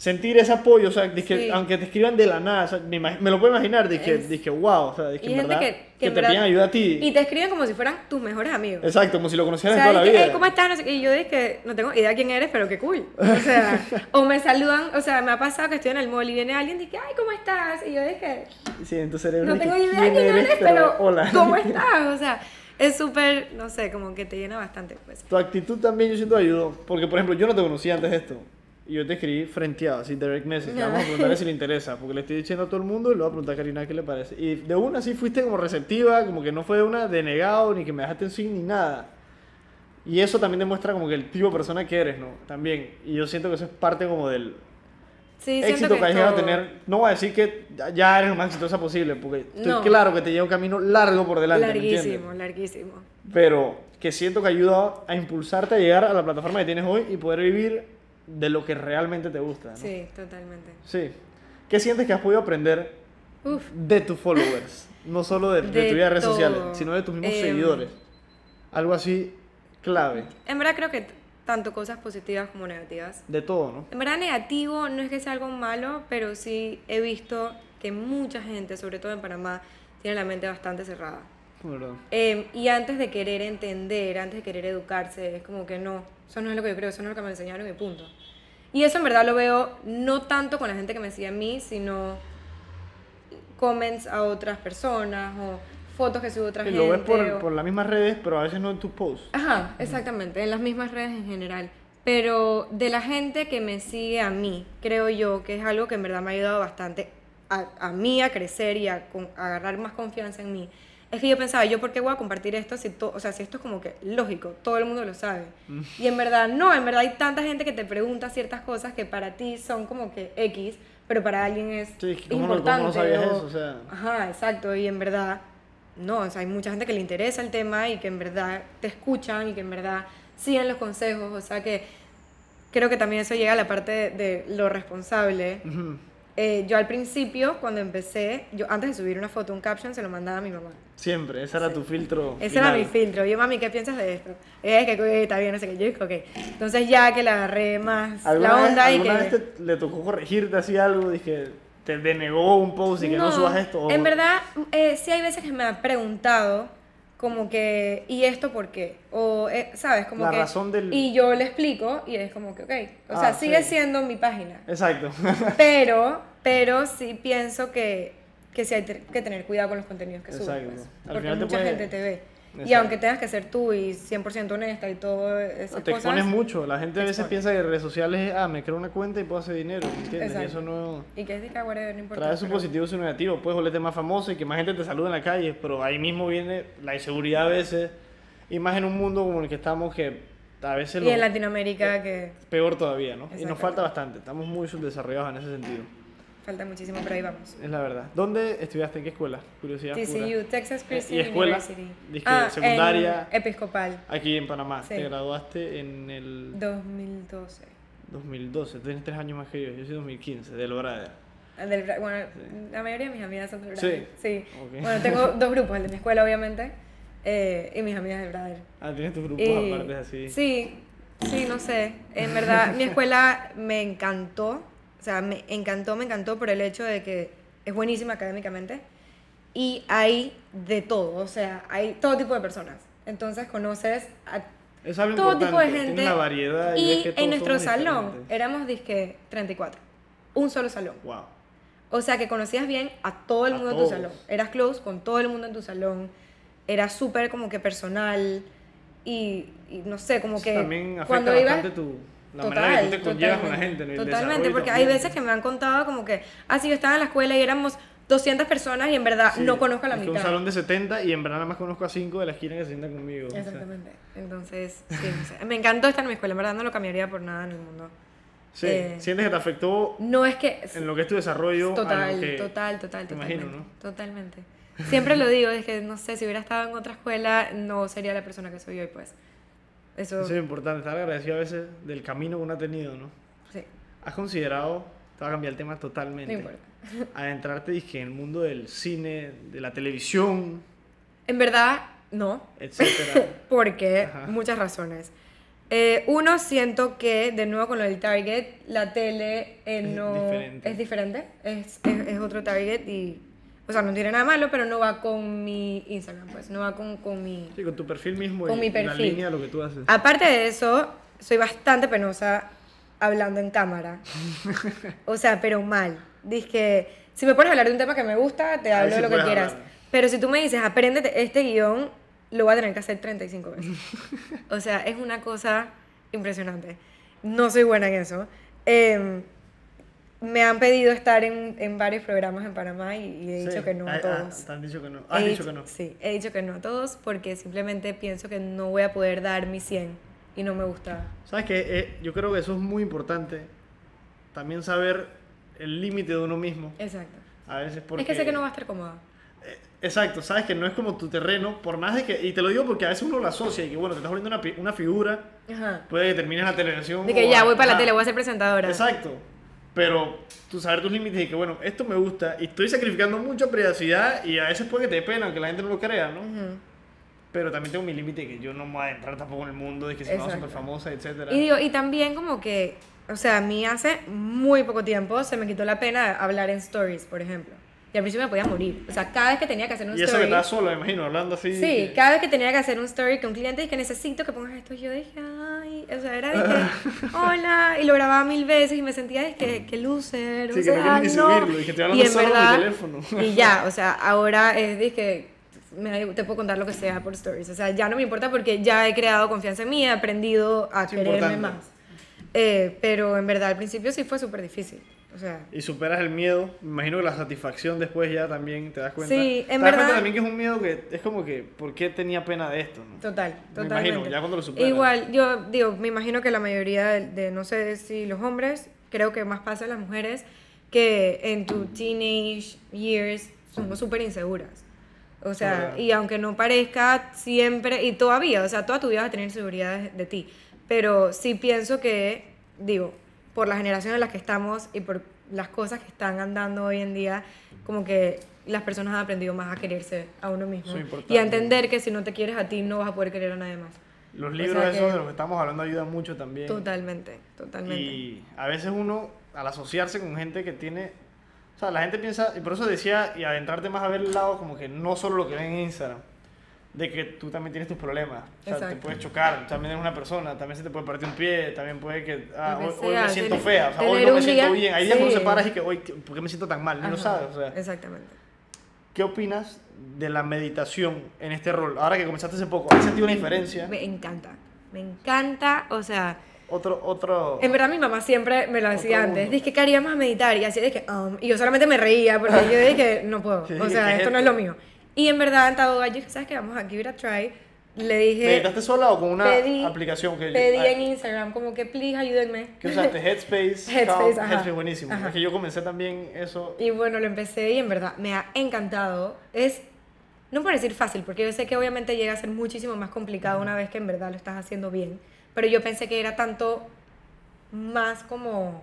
sentir ese apoyo, o sea, dizque, Sí. aunque te escriban de la nada, o sea, me, me lo puedo imaginar, dije, Es- dije, wow, o sea, dije, Y en verdad, que, que, que te pidan ayuda a ti. Y te escriben como si fueran tus mejores amigos. Exacto, como si lo O conocieras sea, de toda la de que, vida. "Hey, ¿cómo estás? No sé. Y yo dije no tengo idea quién eres, pero qué cool. O sea, o me saludan, o sea, me ha pasado que estoy en el mall y viene alguien y dice, ay, ¿cómo estás? Y yo dije, Sí, en tu cerebro no tengo idea quién eres, pero hola. ¿cómo estás? O sea, es súper, no sé, como que te llena bastante, pues. Tu actitud también yo siento ayudó, porque por ejemplo yo no te conocía antes de esto. Y yo te escribí frenteado, así direct message. Vamos a preguntarle si le interesa, porque le estoy diciendo a todo el mundo y le voy a preguntar a Karina qué le parece. Y de una sí fuiste como receptiva, como que no fue de una denegado, ni que me dejaste en sin ni nada. Y eso también demuestra como que el tipo de persona que eres, ¿no? También. Y yo siento que eso es parte como del Sí, éxito que, has llegado a tener. No voy a decir que ya eres lo más exitosa posible, porque estoy No. claro que te lleva un camino largo por delante, ¿me? Larguísimo, larguísimo. pero que siento que ayuda a impulsarte a llegar a la plataforma que tienes hoy y poder vivir de lo que realmente te gusta. ¿no? Sí, totalmente. Sí. ¿Qué sientes que has podido aprender Uf, de tus followers? No solo de, de De tu vida de redes sociales, sino de tus mismos Em, seguidores. Algo así clave. en verdad creo que tanto cosas positivas como negativas. De todo, ¿no? En verdad negativo no es que sea algo malo, pero sí he visto que mucha gente, sobre todo en Panamá, tiene la mente bastante cerrada. Eh, y antes de querer entender, antes de querer educarse, es como que no, eso no es lo que yo creo, eso no es lo que me enseñaron y punto. Y eso en verdad lo veo no tanto con la gente que me sigue a mí, sino comments a otras personas o fotos que sube otra Y gente. lo ves por, o- por las mismas redes, pero a veces no en tus posts. Ajá, exactamente, en las mismas redes en general. Pero de la gente que me sigue a mí, creo yo que es algo que en verdad me ha ayudado bastante a, a mí a crecer y a, a agarrar más confianza en mí. Es que yo pensaba, ¿yo por qué voy a compartir esto si, to- o sea, si esto es como que lógico, todo el mundo lo sabe? Y en verdad no, en verdad hay tanta gente que te pregunta ciertas cosas que para ti son como que X, pero para alguien es Sí, ¿cómo no- importante. cómo no sabías o- eso? O sea- Ajá, exacto, y en verdad, no, o sea, hay mucha gente que le interesa el tema y que en verdad te escuchan y que en verdad siguen los consejos, o sea que creo que también eso llega a la parte de, de lo responsable. Ujú. Eh, yo al principio, cuando empecé, yo antes de subir una foto, un caption, se lo mandaba a mi mamá. Siempre, ese era tu filtro. Ese era mi final. filtro. Yo, mami, ¿qué piensas de esto? Es que que está bien, no sé qué. Yo dije, ok. Entonces ya que le agarré más ¿Alguna, la vez, onda y alguna que... vez te, le tocó corregirte así algo? Dije, te denegó un post y que no, subas esto. o- En verdad, eh, sí hay veces que me han preguntado como que, ¿y esto por qué? O, eh, ¿sabes? Como La que, razón del- Y yo le explico y es como que, ok. O Ah, sea, sigue sí. siendo mi página. Exacto. Pero, pero sí pienso que, que sí hay que tener cuidado con los contenidos que subes. Exacto. pues, Al porque final te mucha puede- gente te ve. Y Exacto. aunque tengas que ser tú y 100% honesta y todo esas te cosas... expones mucho. La gente a veces expones. piensa que redes sociales es, ah, me creo una cuenta y puedo hacer dinero. ¿Entiendes? Y eso no. Y que es que, whatever, no importa. Trae su pero- positivo y su negativo. Puedes volverte más famoso y que más gente te salude en la calle, pero ahí mismo viene la inseguridad a veces. Y más en un mundo como el que estamos, que a veces Y lo- en Latinoamérica que peor todavía, ¿no? Y nos falta bastante. Estamos muy subdesarrollados en ese sentido. Falta muchísimo, pero ahí vamos. Es la verdad. ¿Dónde estudiaste? ¿En qué escuela? Curiosidad. pura. TCU, Texas Christian ¿Y escuela? University. Dije, Ah, secundaria. en Episcopal, Aquí en Panamá. Sí. Te graduaste en el 2012. 2012. Tú tienes tres años más que yo. Yo soy 2015, del Brader. Ah, del bueno, Sí. la mayoría de mis amigas son del Sí. Brother. Sí. Ok. Bueno, tengo dos grupos, el de mi escuela, obviamente, eh, y mis amigas del Brother. Ah, tienes tus grupos Y- aparte así. Sí, sí, no sé. En verdad, mi escuela me encantó. O sea, me encantó, me encantó por el hecho de que es buenísima académicamente. Y hay de todo, o sea, hay todo tipo de personas. Entonces conoces a Es algo todo importante. tipo de gente. una variedad y, y ves que en nuestro salón diferentes. éramos, disque, 34. Un solo salón. Wow. O sea, que conocías bien a todo el A mundo en todos. tu salón. Eras close con todo el mundo en tu salón. Era súper como que personal. Y, y no sé, como Eso que también afecta cuando ibas... bastante tu, la manera que tú te conllevas con la gente. ¿no? Totalmente, porque hay también. veces que me han contado como que, ah, sí, yo estaba en la escuela y éramos 200 personas y en verdad Sí, no conozco a la es mitad. un salón de 70 y en verdad nada más conozco a 5 de la esquina que se sientan conmigo. o sea. Exactamente. Entonces, sí, no sé. Me encantó estar en mi escuela, en verdad no lo cambiaría por nada en el mundo. Sí, Eh, sientes que te afectó No es que... en lo que es tu desarrollo. Total, que- total, total, me totalmente. imagino, ¿no? Totalmente. Siempre lo digo, es que no sé, si hubiera estado en otra escuela, no sería la persona que soy hoy, pues. Eso, Eso es importante, estar agradecido a veces del camino que uno ha tenido, ¿no? sí, ¿Has considerado, te va a cambiar el tema totalmente, no importa. adentrarte dije, en el mundo del cine, de la televisión, En verdad, no, etcétera? porque Ajá. muchas razones. Eh, uno, siento que, de nuevo con lo del target, la tele eh, Es no diferente. es diferente, es, es, es otro target y, o sea, no tiene nada malo, pero no va con mi Instagram, pues, no va con, con mi... Sí, con tu perfil mismo Con y mi la perfil. línea de lo que tú haces. Aparte de eso, soy bastante penosa hablando en cámara. O sea, pero mal. Dije, si me pones a hablar de un tema que me gusta, te hablo de lo que quieras. hablar. Pero si tú me dices, apréndete este guion, lo voy a tener que hacer 35 veces. O sea, es una cosa impresionante. No soy buena en eso. Eh, me han pedido estar en, en varios programas en Panamá y, y he Sí. dicho que no a Ah, ah, todos. te han dicho que no. He Has dicho que no. Sí, he dicho que no a todos porque simplemente pienso que no voy a poder dar mi 100 y no me gusta. ¿Sabes qué? yo creo que eso es muy importante. También saber el límite de uno mismo. Exacto. A veces porque... Es que sé que no va a estar cómoda. Eh, Exacto, sabes que no es como tu terreno, por más de que... Y te lo digo porque a veces uno lo asocia y que, bueno, te estás volviendo una, una figura, Ajá. puede que termines la televisión. De que o ya voy para la tele, voy a ser presentadora. Exacto. Pero tú saber tus límites y que, bueno, esto me gusta y estoy sacrificando mucha privacidad y a veces puede que te dé pena, aunque la gente no lo crea, ¿no? Ujú. Pero también tengo mi límite que yo no me voy a entrar tampoco en el mundo de que si no Exacto. súper famosa, etcétera. Y digo, y también como que, o sea, a mí hace muy poco tiempo se me quitó la pena hablar en stories, por ejemplo. Y al principio me podía morir. O sea, cada vez que tenía que hacer un Y eso que story. estás sola, me imagino, hablando así. Sí, que- cada vez que tenía que hacer un story que un cliente que necesito que pongas esto, yo dije, ay, o sea, era de que, hola, y lo grababa mil veces y me sentía de que, que loser, Sí, o que no sea, quieres ni subirlo, y que estoy hablando solo verdad- teléfono. Y ya, o sea, ahora es de que te puedo contar lo que sea por stories, o sea, ya no me importa porque ya he creado confianza en mí, he aprendido a Es quererme importante. más. Eh, pero en verdad al principio sí fue súper difícil, o sea, Y superas el miedo. Me imagino que la satisfacción después ya también te das cuenta. Sí, en te das verdad- cuenta también que es un miedo que es como que, ¿por qué tenía pena de esto? no? Total, Me totalmente. imagino, ya cuando lo superas. Igual, yo digo, me imagino que la mayoría de, de, no sé si los hombres, creo que más pasa en las mujeres, que en tu teenage years somos súper inseguras. O sea, y aunque no parezca siempre, y todavía, o sea, toda tu vida vas a tener seguridad de, de ti. Pero sí pienso que, digo, por la generación en la que estamos y por las cosas que están andando hoy en día, como que las personas han aprendido más a quererse a uno mismo. Y a entender que si no te quieres a ti, no vas a poder querer a nadie más. Los o libros sea esos que- de los que estamos hablando ayudan mucho también. Totalmente, totalmente. Y a veces uno, al asociarse con gente que tiene... O sea, la gente piensa, y por eso decía, y adentrarte más a ver el lado como que no solo lo que ven en Instagram, de que tú también tienes tus problemas. O sea, te puedes chocar, también eres una persona, también se te puede partir un pie, también puede que, ah, hoy, me siento tener- fea, o sea, hoy no me siento día- bien. Hay días que uno se sí. para y que, hoy, ¿por qué me siento tan mal? Ni lo sabes, o sea. Exactamente. ¿Qué opinas de la meditación en este rol? Ahora que comenzaste hace poco, ¿has sentido una diferencia? Me encanta, me encanta, o sea, Otro, otro... en verdad mi mamá siempre me lo decía antes, dije que haríamos a meditar y así de que, um, y yo solamente me reía porque yo dije, no puedo, Sí, o ¿qué sea, es esto no es lo mío. Y en verdad Taboga yo ¿sabes qué? Vamos a give it a try. Le dije, ¿Meditaste sola o con una pedí- aplicación que pedí ah, en Instagram como que, please, ayúdenme. ¿Qué usaste? Headspace. Headspace, Calm, ajá. Headspace buenísimo. Ajá. Es que yo comencé también eso. Y bueno, lo empecé y en verdad me ha encantado. Es, no por decir fácil, porque yo sé que obviamente llega a ser muchísimo más complicado una vez que en verdad lo estás haciendo bien. Pero yo pensé que era tanto más como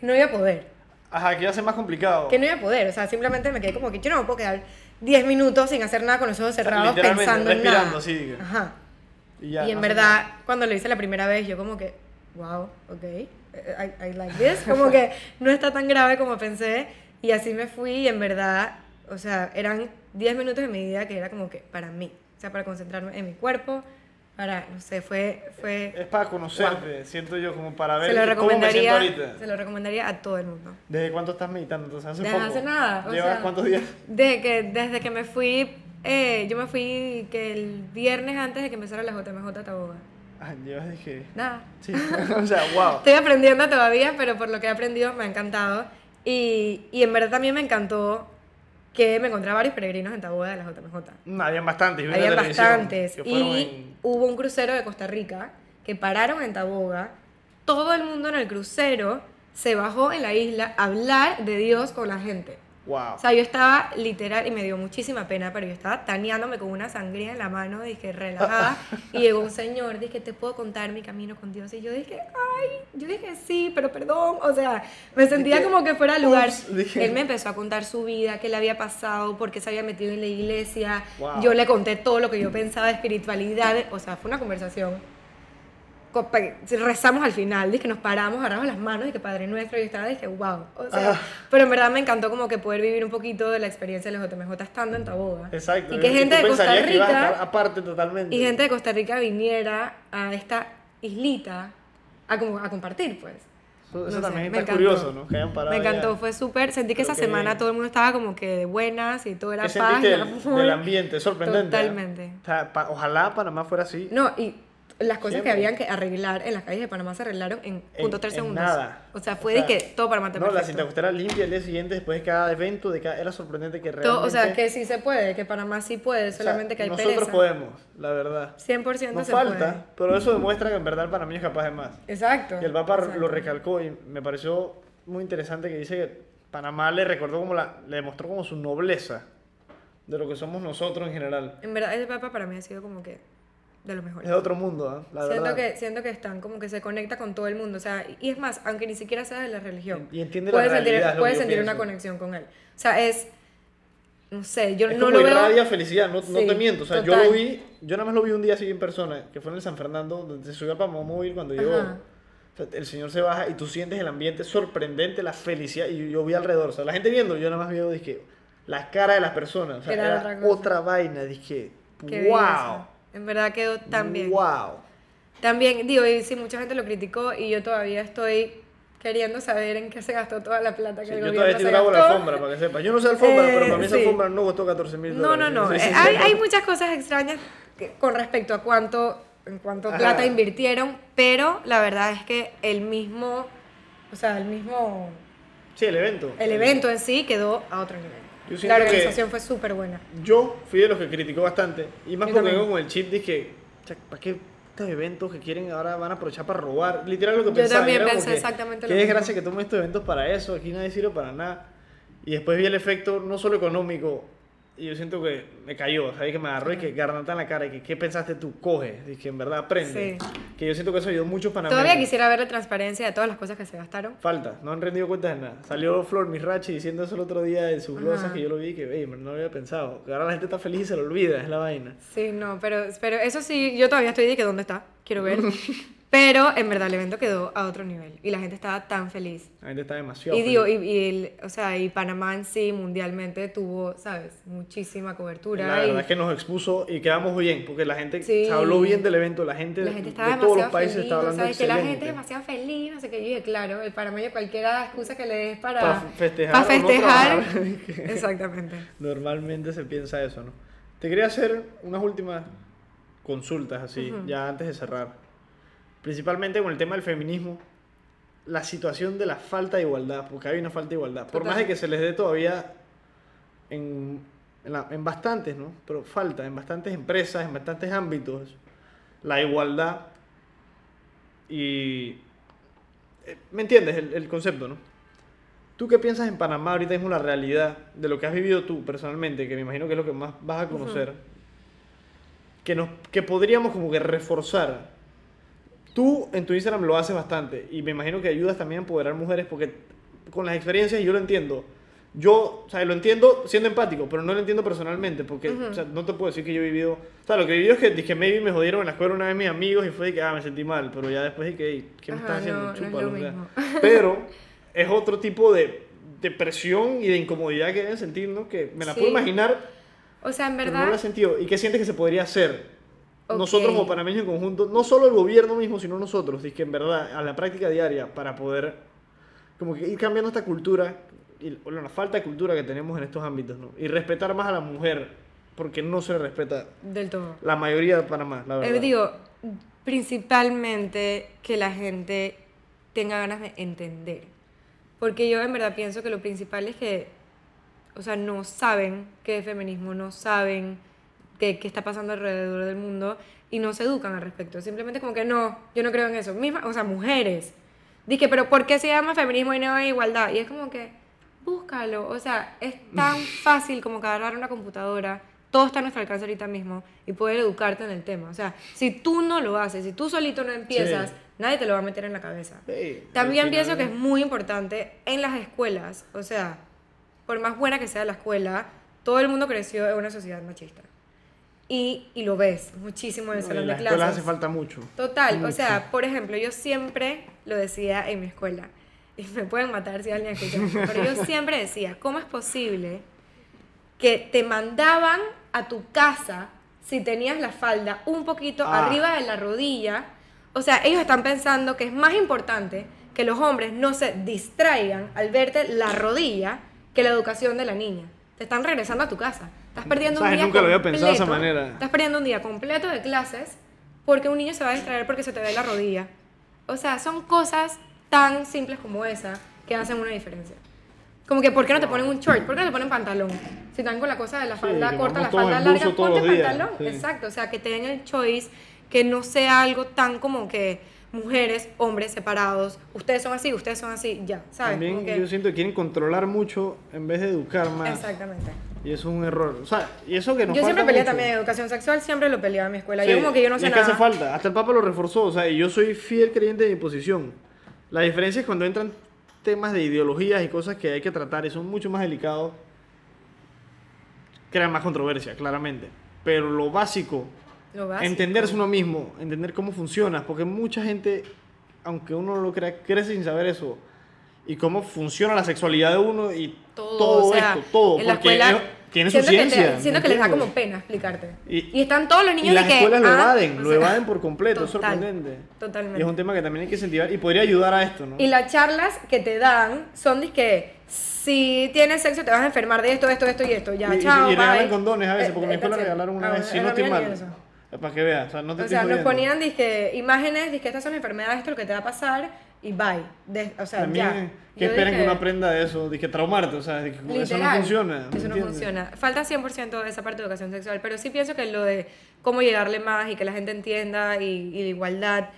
que no iba a poder. Ajá, que iba a ser más complicado. Que no iba a poder. O sea, simplemente me quedé como que yo no me puedo quedar 10 minutos sin hacer nada con los ojos cerrados pensando en nada. Ajá. Y, ya, y en no verdad, cuando lo hice la primera vez, yo como que, wow, ok, I, I like this. Como que no está tan grave como pensé. Y así me fui y en verdad, o sea, eran 10 minutos de mi vida que era como que para mí. O sea, para concentrarme en mi cuerpo, para, no sé, fue... fue Es para conocerte, siento yo, como para ver se lo cómo me siento recomendaría, ahorita. se lo recomendaría a todo el mundo. ¿Desde cuánto estás meditando? Entonces, hace Desde poco. hace nada, o ¿Llevas sea, cuántos días? Desde que, desde que me fui, eh, yo me fui que el viernes antes de que empezara la JMJ Taboga. Ah, llevas, dije. Nada. Sí. o sea, wow. Estoy aprendiendo todavía, pero por lo que he aprendido me ha encantado. Y, y en verdad también me encantó que me encontré a varios peregrinos en Taboga de la JMJ. Mm, Habían bastantes. yo Habían bastantes. Y en- hubo un crucero de Costa Rica que pararon en Taboga. Todo el mundo en el crucero se bajó en la isla a hablar de Dios con la gente. Wow. O sea, yo estaba literal y me dio muchísima pena, pero yo estaba taneándome con una sangría en la mano, dije, relajada. y llegó un señor, dije, ¿te puedo contar mi camino con Dios? Y yo dije, ay, yo dije, sí, pero perdón. O sea, me sentía Dije, como que fuera al lugar. ups, dije. Él me empezó a contar su vida, qué le había pasado, por qué se había metido en la iglesia. Wow. Yo le conté todo lo que yo pensaba de espiritualidad. O sea, fue una conversación rezamos al final, dije que nos paramos, agarramos las manos y que Padre Nuestro, y yo estaba, dije, wow. O sea, Ah. pero en verdad me encantó como que poder vivir un poquito de la experiencia de los JMJ estando en Taboga. Exacto. Y que gente de Costa que Rica aparte totalmente. y gente de Costa Rica viniera a esta islita a, como, a compartir, pues. Eso, eso No sé, también me está encantó. curioso, ¿no? Que hayan parado Me encantó, allá. fue súper. Sentí que Pero esa qué semana todo el mundo estaba como que de buenas y todo era ¿Qué paz. amor. del ambiente? Sorprendente. ¿eh? Totalmente. O sea, pa- ojalá Panamá fuera así. No, y las cosas que habían que arreglar en las calles de Panamá se arreglaron en punto tres segundos. nada. O sea, O fue sea, de que todo Panamá está No, la perfecto. cinta costera limpia el día siguiente después de cada evento, de cada, era sorprendente que realmente... Todo- o sea, que sí se puede, que Panamá sí puede, o sea, solamente que hay Nosotros pereza. podemos, la verdad. 100% Nos se falta, pero eso demuestra que en verdad el panameño es capaz de más. puede. Exacto. Y el Papa exacto. lo recalcó y me pareció muy interesante que dice que Panamá le recordó como la, le demostró como su nobleza de lo que somos nosotros en general. En verdad, ese Papa para mí ha sido como que de los Es mejores. otro mundo, ¿ah? la Siento verdad. que, siento que están como que se conecta con todo el mundo. O sea, y es más, aunque ni siquiera sea de la religión. Y entiende la puedes sentir, realidad, lo puedes yo sentir una pienso. conexión con él. O sea, es. No sé, yo es no como lo veo. irradia felicidad, no, no Sí, te miento. O sea, yo total. lo vi, yo nada más lo vi un día así en persona, que fue en el San Fernando, donde se subió al Pamamóvil cuando llegó. O sea, el señor se baja y tú sientes el ambiente sorprendente, la felicidad. Y yo vi alrededor, o sea, la gente viendo, yo nada más vi, dije, las caras de las personas. O sea, Era era, otra otra, vaina. Dije, Qué wow. belleza. En verdad quedó tan bien. Wow. También, digo, y sí, mucha gente lo criticó y yo todavía estoy queriendo saber en qué se gastó toda la plata que Sí, el yo gobierno todavía estoy la alfombra, para que sepas. Yo no sé alfombra, Eh, pero para mí esa sí. alfombra no costó 14 mil No, no, no. Eh, hay, hay muchas cosas extrañas que- con respecto a cuánto, en cuánto Ajá. plata invirtieron, pero la verdad es que el mismo, o sea, el mismo, Sí, el evento. el evento en sí quedó a otro nivel. Yo La organización fue súper buena. Yo fui de los que criticó bastante. Y más Yo porque también. con el chip, dije, ¿para qué estos eventos que quieren ahora van a aprovechar para robar? Literal lo que Yo pensaba. también y era como pensé que, exactamente Qué lo mismo. desgracia que tomen estos eventos para eso. Aquí nadie sirve para nada. Y después vi el efecto, no solo económico, y yo siento que me cayó, ¿sabes? Que me agarró y que garnata en la cara. Y que, ¿qué pensaste tú? Coge. Y que en verdad aprende. Sí. Que yo siento que eso ayudó mucho para Todavía quisiera ver la transparencia de todas las cosas que se gastaron. Falta, no han rendido cuentas de nada. Salió Flor Misrachi diciendo eso el otro día en sus glosas que yo lo vi que, "Ey, no lo había pensado. Que ahora la gente está feliz y se lo olvida, es la vaina. Sí, no, pero, pero eso sí, yo todavía estoy de que dónde está, quiero ver. pero en verdad el evento quedó a otro nivel y la gente estaba tan feliz. La gente está demasiado Y digo, feliz. y, y el, o sea, y Panamá en sí mundialmente tuvo, ¿sabes? Muchísima cobertura. La verdad y es que nos expuso y quedamos bien, porque la gente Sí. se habló bien del evento, la gente, la gente de estaba todos los países feliz, estaba hablando ¿sabes? Que la gente es demasiado feliz, no sé qué. Yo dije, claro, el panameño cualquiera excusa que le des para, Pa' festejar pa' o no festejar. trabajar. Exactamente. Normalmente se piensa eso, ¿no? Te quería hacer unas últimas consultas así, Ujú. ya antes de cerrar. Principalmente con el tema del feminismo, la situación de la falta de igualdad, porque hay una falta de igualdad. Por Total. más de que se les dé todavía en, en, la- en bastantes, ¿no? Pero falta, en bastantes empresas, en bastantes ámbitos, la igualdad y... eh, ¿Me entiendes el, el concepto, no? ¿Tú qué piensas en Panamá ahorita mismo la realidad de lo que has vivido tú personalmente, que me imagino que es lo que más vas a conocer, que, nos, que podríamos como que reforzar? Tú en tu Instagram lo haces bastante y me imagino que ayudas también a empoderar mujeres porque con las experiencias yo lo entiendo. Yo, o sea, lo entiendo siendo empático, pero no lo entiendo personalmente porque o sea, no te puedo decir que yo he vivido... O sea, lo que he vivido es que dije, maybe me jodieron en la escuela una vez mis amigos y fue de que, ah, me sentí mal, pero ya después dije, "Ey, ¿qué me Ajá, estás haciendo? no, no es Chúpalo", lo o sea. mismo. Pero es otro tipo de, de presión y de incomodidad que deben sentir, ¿no? Que me la Sí. puedo imaginar, O sea, en pero no verdad, la he sentido. ¿Y qué sientes que se podría hacer? Nosotros como panameños en conjunto, no solo el gobierno mismo, sino nosotros, y que en verdad, a la práctica diaria, para poder como que ir cambiando esta cultura, y bueno, la falta de cultura que tenemos en estos ámbitos, ¿no? Y respetar más a la mujer, porque no se le respeta del todo. la mayoría de Panamá, la verdad. Eh, digo, principalmente que la gente tenga ganas de entender. Porque yo en verdad pienso que lo principal es que, o sea, no saben qué es feminismo, no saben qué, qué está pasando alrededor del mundo y no se educan al respecto. Simplemente como que no, yo no creo en eso. Misma, o sea, mujeres. Dije, pero ¿por qué se llama feminismo y no hay igualdad? Y es como que, búscalo. O sea, es tan fácil como que agarrar una computadora, todo está a nuestro alcance ahorita mismo y poder educarte en el tema. O sea, si tú no lo haces, si tú solito no empiezas, Sí. nadie te lo va a meter en la cabeza. Sí, También pienso que es muy importante en las escuelas, o sea, por más buena que sea la escuela, todo el mundo creció en una sociedad machista. Y, y lo ves muchísimo en el salón de clases. hace falta mucho. Total, o sea, por ejemplo, yo siempre lo decía en mi escuela, y me pueden matar si alguien escucha pero yo siempre decía, ¿cómo es posible que te mandaban a tu casa si tenías la falda un poquito Ah. arriba de la rodilla? O sea, ellos están pensando que es más importante que los hombres no se distraigan al verte la rodilla que la educación de la niña. Te están regresando a tu casa. Estás perdiendo un ¿Sabes? día Nunca lo había pensado de esa completo- manera. Estás perdiendo un día completo de clases porque un niño se va a distraer porque se te ve la rodilla. O sea, son cosas tan simples como esa que hacen una diferencia. Como que, ¿por qué no te ponen un short? ¿Por qué no te ponen pantalón? Si están con la cosa de la Sí, falda que corta, la falda larga, ponte pantalón. sí. Exacto, o sea, que te den el choice, que no sea algo tan como que mujeres, hombres separados, ustedes son así, ustedes son así, ya, ¿sabes? También que- yo siento que quieren controlar mucho en vez de educar más. Exactamente. Y eso es un error. O sea, y eso que nos Yo siempre peleé mucho. también educación sexual, siempre lo peleaba en mi escuela. Sí, yo como que yo no y sé es que nada. hace falta. Hasta el Papa lo reforzó. O sea, y yo soy fiel creyente de mi posición. La diferencia es cuando entran temas de ideologías y cosas que hay que tratar y son mucho más delicados, crean más controversia, claramente. Pero lo básico, Lo básico. entenderse uno mismo, entender cómo funciona, porque mucha gente, aunque uno no lo crea, crece sin saber eso. Y cómo funciona la sexualidad de uno y todo, todo, o sea, esto, todo. en la escuela ellos tienen su siento que ciencia. siento que les da como pena explicarte. Y- Y, están todos los niños Y las de que, escuelas lo ah, evaden, o lo sea, evaden por completo, es total, sorprendente. Totalmente. Y es un tema que también hay que incentivar y podría ayudar a esto, ¿no? Y las charlas que te dan son de que si tienes sexo te vas a enfermar de esto, esto, esto y esto. Ya, y, chao, y regalan condones a veces, Eh, porque en mi eh, escuela regalaron una Ah, vez, si no estoy mal. Para que veas, o sea, no te O sea, nos ponían dizque, imágenes, dizque estas son enfermedades, esto es lo que te va a pasar y bye. De- o sea, También, ya. que Yo esperan que dije, uno aprenda de eso, de que traumarte, o sea, de que eso no Literal, funciona. Eso no funciona. Falta 100% de esa parte de educación sexual, pero sí pienso que lo de cómo llegarle más y que la gente entienda y, y la igualdad,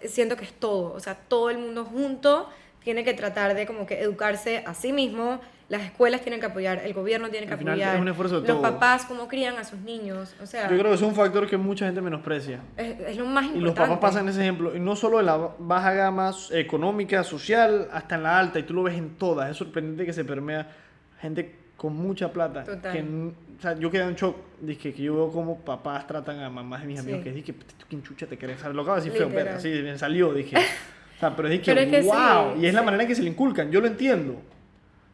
eh, siento que es todo. O sea, todo el mundo junto tiene que tratar de como que educarse a sí mismo, las escuelas tienen que apoyar, el gobierno tiene que Al final apoyar, es un esfuerzo de los todos. papás cómo crían a sus niños, o sea, Yo creo que es un factor que mucha gente menosprecia. es, es lo más Y importante. los papás pasan ese ejemplo, y no solo en la baja gama económica, social, hasta en la alta, y tú lo ves en todas. Es sorprendente que se permea gente con mucha plata. Total. Que, o sea, yo quedé en shock, dije que yo veo cómo papás tratan a mamás de mis amigos, Sí. que dije, ¿tú quién chucha te querés? Lo acabo de decir feo, pero así me salió, dije. O sea, pero dije, Pero es que wow, sí, y es la sí. manera en que se le inculcan, yo lo entiendo.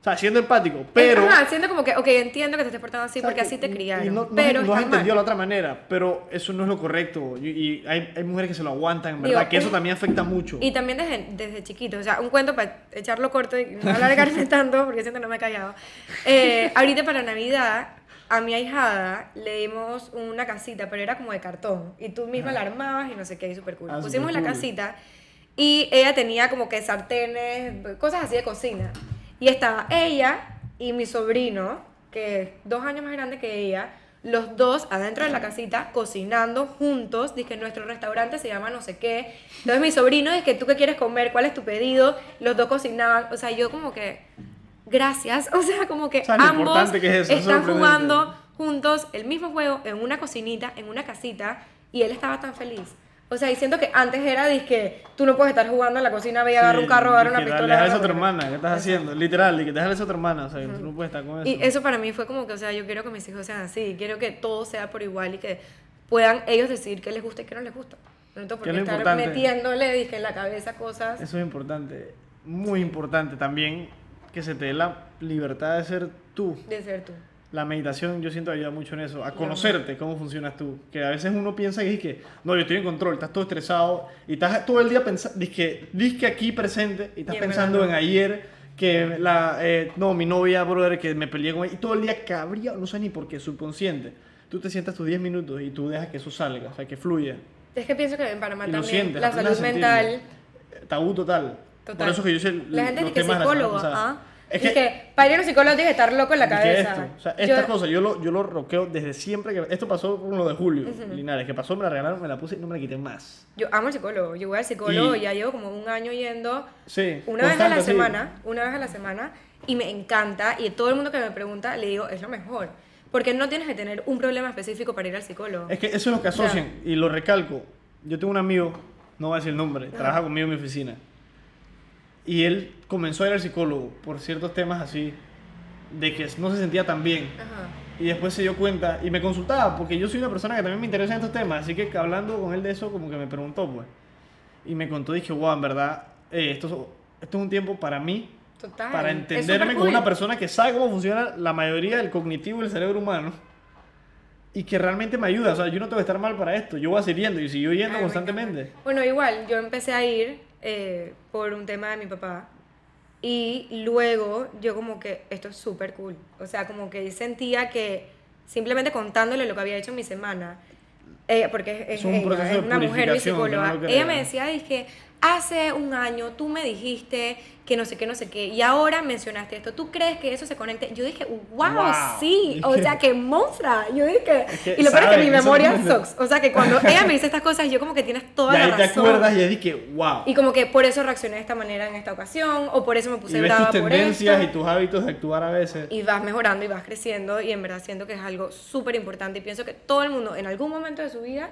O sea, siendo empático, pero... Ajá, siento como que, ok, entiendo que te estés portando así O sea, porque que- así te criaron, Y no, no, pero no has entendido la otra manera, pero eso no es lo correcto. Y, y hay, hay mujeres que se lo aguantan, en Digo, verdad, que eso también afecta mucho. Y también desde, desde chiquito, o sea, un cuento para echarlo corto y no alargarme tanto porque siento que no me he callado. Eh, ahorita para Navidad, a mi ahijada le dimos una casita, pero era como de cartón. Y tú misma la armabas y no sé qué, y súper cool. Ah, Pusimos súper la cool. casita y ella tenía como que sartenes, cosas así de cocina. Y estaba ella y mi sobrino, que es dos años más grande que ella, los dos adentro de la casita cocinando juntos. Dice que nuestro restaurante se llama no sé qué. Entonces mi sobrino dice que tú qué quieres comer, cuál es tu pedido. Los dos cocinaban. O sea, yo como que, gracias. O sea, como que ¿Sabes lo ambos importante que es eso? Es están jugando juntos el mismo juego en una cocinita, en una casita. Y él estaba tan feliz. O sea, y siento que antes era, que tú no puedes estar jugando en la cocina, ve y agarra un carro, agarra una pistola. Dejar eso a tu hermana, ¿qué estás haciendo? Literal, y que dejar eso a tu hermana, o sea, tú no puedes estar con eso. Y eso para mí fue como que, o sea, yo quiero que mis hijos sean así, quiero que todo sea por igual y que puedan ellos decir qué les gusta y qué no les gusta. No tengo por qué estar importante. metiéndole dije, en la cabeza cosas. Eso es importante, muy importante también, que se te dé la libertad de ser tú. De ser tú. La meditación yo siento ayuda mucho en eso, a conocerte cómo funcionas tú. Que a veces uno piensa que es que, no, yo estoy en control, estás todo estresado y estás todo el día pensando, que, que aquí presente y estás Y pensando verdad en no. ayer, que la, eh, no, mi novia, brother, que me peleé con ella y todo el día cabría, no sé ni por qué, subconsciente. Tú te sientas tus 10 minutos y tú dejas que eso salga, o sea, que fluya. Es que pienso que en Panamá Y también sientes, la salud sentirlo. mental. Tabú total. Total. Por eso que yo sé La gente los dice que o sea, ¿ah? Es que, que para ir a un psicólogo tienes que estar loco en la Dije cabeza. esto, o sea, Yo- estas cosas yo lo, yo lo roqueo desde siempre que esto pasó con lo de Julio Linares, que pasó, me la regalaron, me la puse y no me la quité más. Yo amo al psicólogo, yo voy al psicólogo Y- ya llevo como un año yendo Sí, una vez a la sí. semana, una vez a la semana, y me encanta, y todo el mundo que me pregunta le digo, es lo mejor, porque no tienes que tener un problema específico para ir al psicólogo. Es que eso es lo que asocian y lo recalco. Yo tengo un amigo, no voy a decir el nombre, trabaja conmigo en mi oficina. Y él comenzó a ir al psicólogo por ciertos temas así, de que no se sentía tan bien. Ajá. Y después se dio cuenta y me consultaba, porque yo soy una persona que también me interesa en estos temas, así que hablando con él de eso, como que me preguntó, pues. Y me contó, dije, wow, en verdad, eh, esto, esto es un tiempo para mí, Total. para es entenderme como una persona que sabe cómo funciona la mayoría del cognitivo del cerebro humano y que realmente me ayuda. O sea, yo no tengo que estar mal para esto, yo voy a seguir yendo y sigo yendo Ay, constantemente. Bueno, igual, yo empecé a ir eh, por un tema de mi papá. Y luego yo como que esto es súper cool. O sea, como que sentía que simplemente contándole lo que había hecho en mi semana, ella, porque es, Es un ella, proceso es de una mujer, psicóloga, no ella me decía, dije, hace un año tú me dijiste que no sé qué, no sé qué, y ahora mencionaste esto, ¿tú crees que eso se conecte? Yo dije, wow, Wow. sí, o sea, que monstrua. Yo dije, Es que y lo peor es que mi memoria es- sucks. O sea, que cuando ella me dice estas cosas, yo como que tienes toda la ahí te razón. acuerdas y dije, wow. Y como que por eso reaccioné de esta manera en esta ocasión, o por eso me puse Y ves tus por tendencias esto. y tus hábitos de actuar a veces. Y vas mejorando y vas creciendo y en verdad siento que es algo súper importante y pienso que todo el mundo en algún momento de su vida,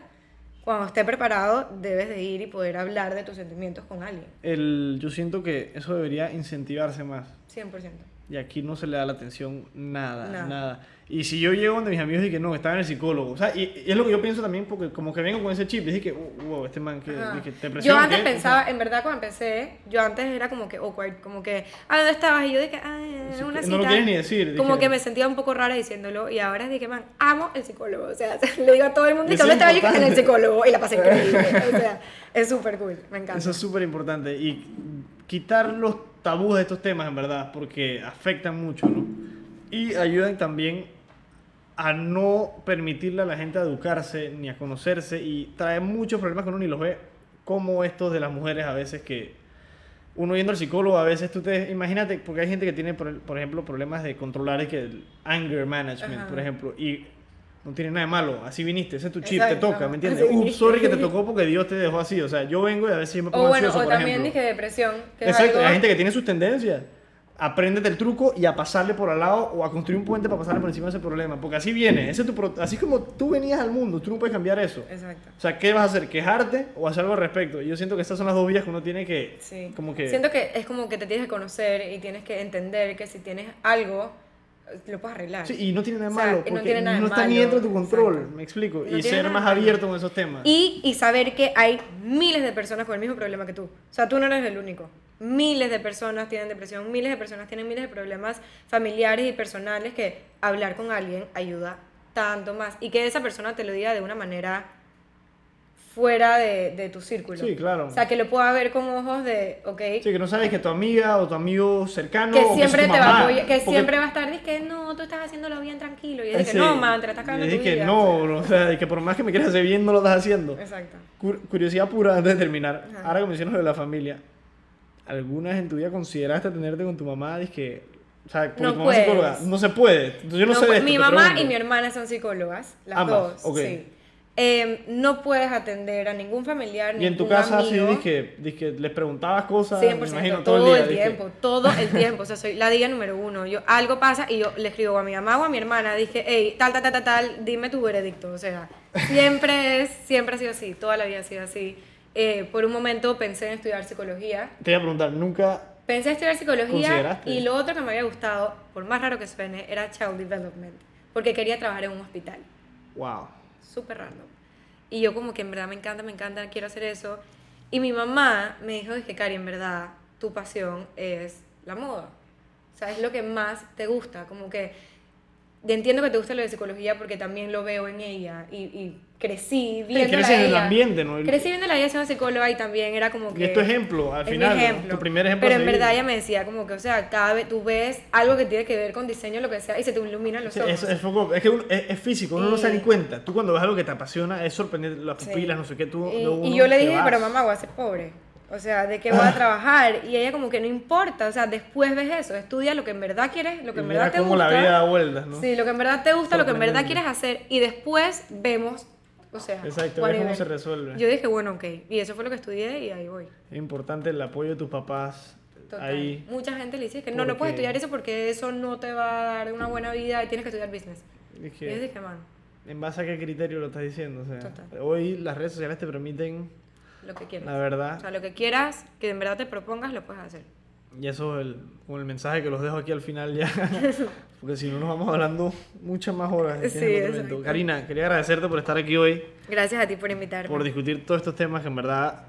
cuando esté preparado, debes de ir y poder hablar de tus sentimientos con alguien, El, yo siento que eso debería incentivarse más. 100%. Y aquí no se le da la atención nada, Nada. nada. Y si yo llego donde mis amigos y que no, estaba en el psicólogo. O sea, y, y es lo que yo pienso también porque como que vengo con ese chip. Dije que, wow, este man que, Ajá. dije, Yo depresión. antes ¿qué? O sea, pensaba, en verdad cuando empecé, yo antes era como que awkward, como que, ah, ¿dónde estabas? Y yo dije, ah, una no cita. lo quieres ni decir, Como dije. que me sentía un poco rara diciéndolo y ahora que, man, amo el psicólogo. O sea, le digo a todo el mundo, ¿y dónde es estaba yo? En el psicólogo y la pasé increíble. O sea, es súper cool, me encanta. Eso es súper importante. Y quitar los tabús de estos temas, en verdad, porque afectan mucho, ¿no? Y ayudan también a no permitirle a la gente a educarse ni a conocerse y trae muchos problemas que uno ni los ve, como estos de las mujeres a veces que uno yendo al psicólogo a veces tú te imagínate porque hay gente que tiene por, por ejemplo problemas de controlar es que el anger management Ajá. por ejemplo y no tiene nada de malo así viniste ese es tu chip te Exacto. toca ¿me entiendes? Así viniste. sorry que te tocó porque Dios te dejó así o sea yo vengo y a veces yo me pongo O bueno, ansioso o por también ejemplo dije depresión. Que es Exacto, algo- hay gente que tiene sus tendencias. Apréndete el truco y a pasarle por al lado o a construir un puente para pasarle por encima de ese problema. Porque así viene. Ese es tu pro- así como tú venías al mundo, tú no puedes cambiar eso. Exacto. O sea, ¿qué vas a hacer? ¿Quejarte o hacer algo al respecto? Yo siento que estas son las dos vías que uno tiene que. Sí. Como que. Siento que es como que te tienes que conocer y tienes que entender que si tienes algo, lo puedes arreglar. Sí, y no tiene nada de O sea, malo. no tiene nada está ni dentro de tu control. exacto. Me explico. No y ser más abierto con esos temas. Y, y saber que hay miles de personas con el mismo problema que tú. O sea, tú no eres el único. Miles de personas tienen depresión, miles de personas tienen miles de problemas familiares y personales que hablar con alguien ayuda tanto más. Y que esa persona te lo diga de una manera fuera de, de tu círculo. Sí, claro. O sea, que lo pueda ver con ojos de, ok, Sí, que no sabes que tu amiga o tu amigo cercano. que siempre es te va a mamá, apoyar, que porque- siempre va a estar, dice que no, tú estás haciéndolo bien tranquilo. Y dije, Sí. no, man, te estás cagando Y dije, vida. no, o sea, que por más que me quieras hacer bien, no lo estás haciendo. Exacto. Cur- curiosidad pura antes de terminar. Ajá. Ahora que mencionas lo de la familia, ¿alguna vez en tu vida consideraste tenerte con tu mamá? Dije, o sea, porque No tu mamá es psicóloga. No se puede. Entonces, yo no, sé de esto, mi mamá y mi hermana son psicólogas, las Ambas, dos. ok. Sí. Eh, no puedes atender a ningún familiar, Y en tu casa, amigo. sí, dije, dije, les preguntabas cosas, 100%, me imagino, todo, todo el el, día. dije, tiempo, todo el tiempo. O sea, soy la diga número uno. Yo, algo pasa y yo le escribo a mi mamá o a mi hermana. Dije, hey, tal, tal, tal, tal, tal, dime tu veredicto. O sea, siempre es, siempre ha sido así, toda la vida ha sido así. Eh, por un momento pensé en estudiar psicología. Te iba a preguntar, nunca. Pensé en estudiar psicología y lo otro que me había gustado, por más raro que suene, era Child Development. Porque quería trabajar en un hospital. Wow. súper random. Y yo como que en verdad me encanta, me encanta, quiero hacer eso. Y mi mamá me dijo, dije, Cari, en verdad, tu pasión es la moda. O sea, es lo que más te gusta. Como que entiendo que te gusta lo de psicología porque también lo veo en ella. Y, y crecí viendo creces en el ambiente, ¿no? Crecí viendo la ella siendo psicóloga y también era como que... Y es tu ejemplo, al final, ¿no? ejemplo. tu primer ejemplo. Pero en verdad ella me decía como que, o sea, cada vez tú ves algo que tiene que ver con diseño, lo que sea, y se te iluminan los Sí, ojos. es, es es que uno- es, es físico, uno no se da ni Y- cuenta. Tú cuando ves algo que te apasiona, es sorprendente, las Sí. pupilas, no sé qué, tú... Y, y yo le dije, pero mamá, voy a ser pobre. O sea, ¿de qué voy a trabajar? Y ella como que no importa, o sea, después ves eso, estudia lo que en verdad quieres, lo que en mira verdad te gusta. la vida da vueltas, ¿no? Sí, lo que en verdad te gusta, lo que en verdad quieres hacer y después vemos, o sea, Exacto, ves cómo se resuelve. Yo dije, bueno, ok, y eso fue lo que estudié y ahí voy. Es importante el apoyo de tus papás Total. ahí. Mucha gente le dice que no, no puedes estudiar eso porque eso no te va a dar una buena vida y tienes que estudiar business. Y yo Dije, dije, man, ¿En base a qué criterio lo estás diciendo? O sea, Total. hoy las redes sociales te permiten, lo que quieras. la verdad, O sea, lo que quieras, que en verdad te propongas, lo puedes hacer. Y eso es el, el mensaje que los dejo aquí al final ya. Porque si no nos vamos hablando muchas más horas. Sí, evento. Karina, quería agradecerte por estar aquí hoy, Gracias a ti por invitarme. por discutir todos estos temas que en verdad,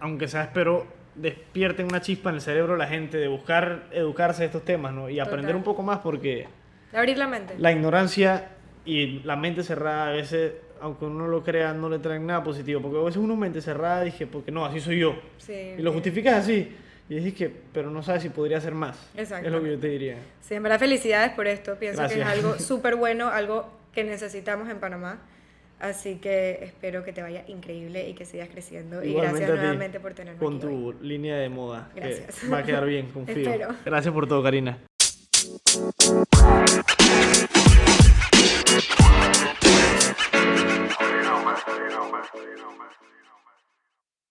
aunque sea espero, despierten una chispa en el cerebro de la gente de buscar educarse de estos temas, ¿no? Y aprender Total. un poco más porque De abrir la mente. la ignorancia y la mente cerrada a veces, aunque uno lo crea, no le traen nada positivo. Porque a veces uno mente cerrada dije, porque no, así soy yo. Sí, Y lo justificas así. Y dices que, pero no sabes si podría ser más. Es lo que yo te diría. Sí, en verdad felicidades por esto. Pienso que es Gracias. algo súper bueno, algo que necesitamos en Panamá. Así que espero que te vaya increíble y que sigas creciendo. y Igualmente gracias a ti, nuevamente por tenerme Con aquí hoy. tu línea de moda. que Gracias. va a quedar bien, confío. Espero. Gracias por todo, Karina. You know, man.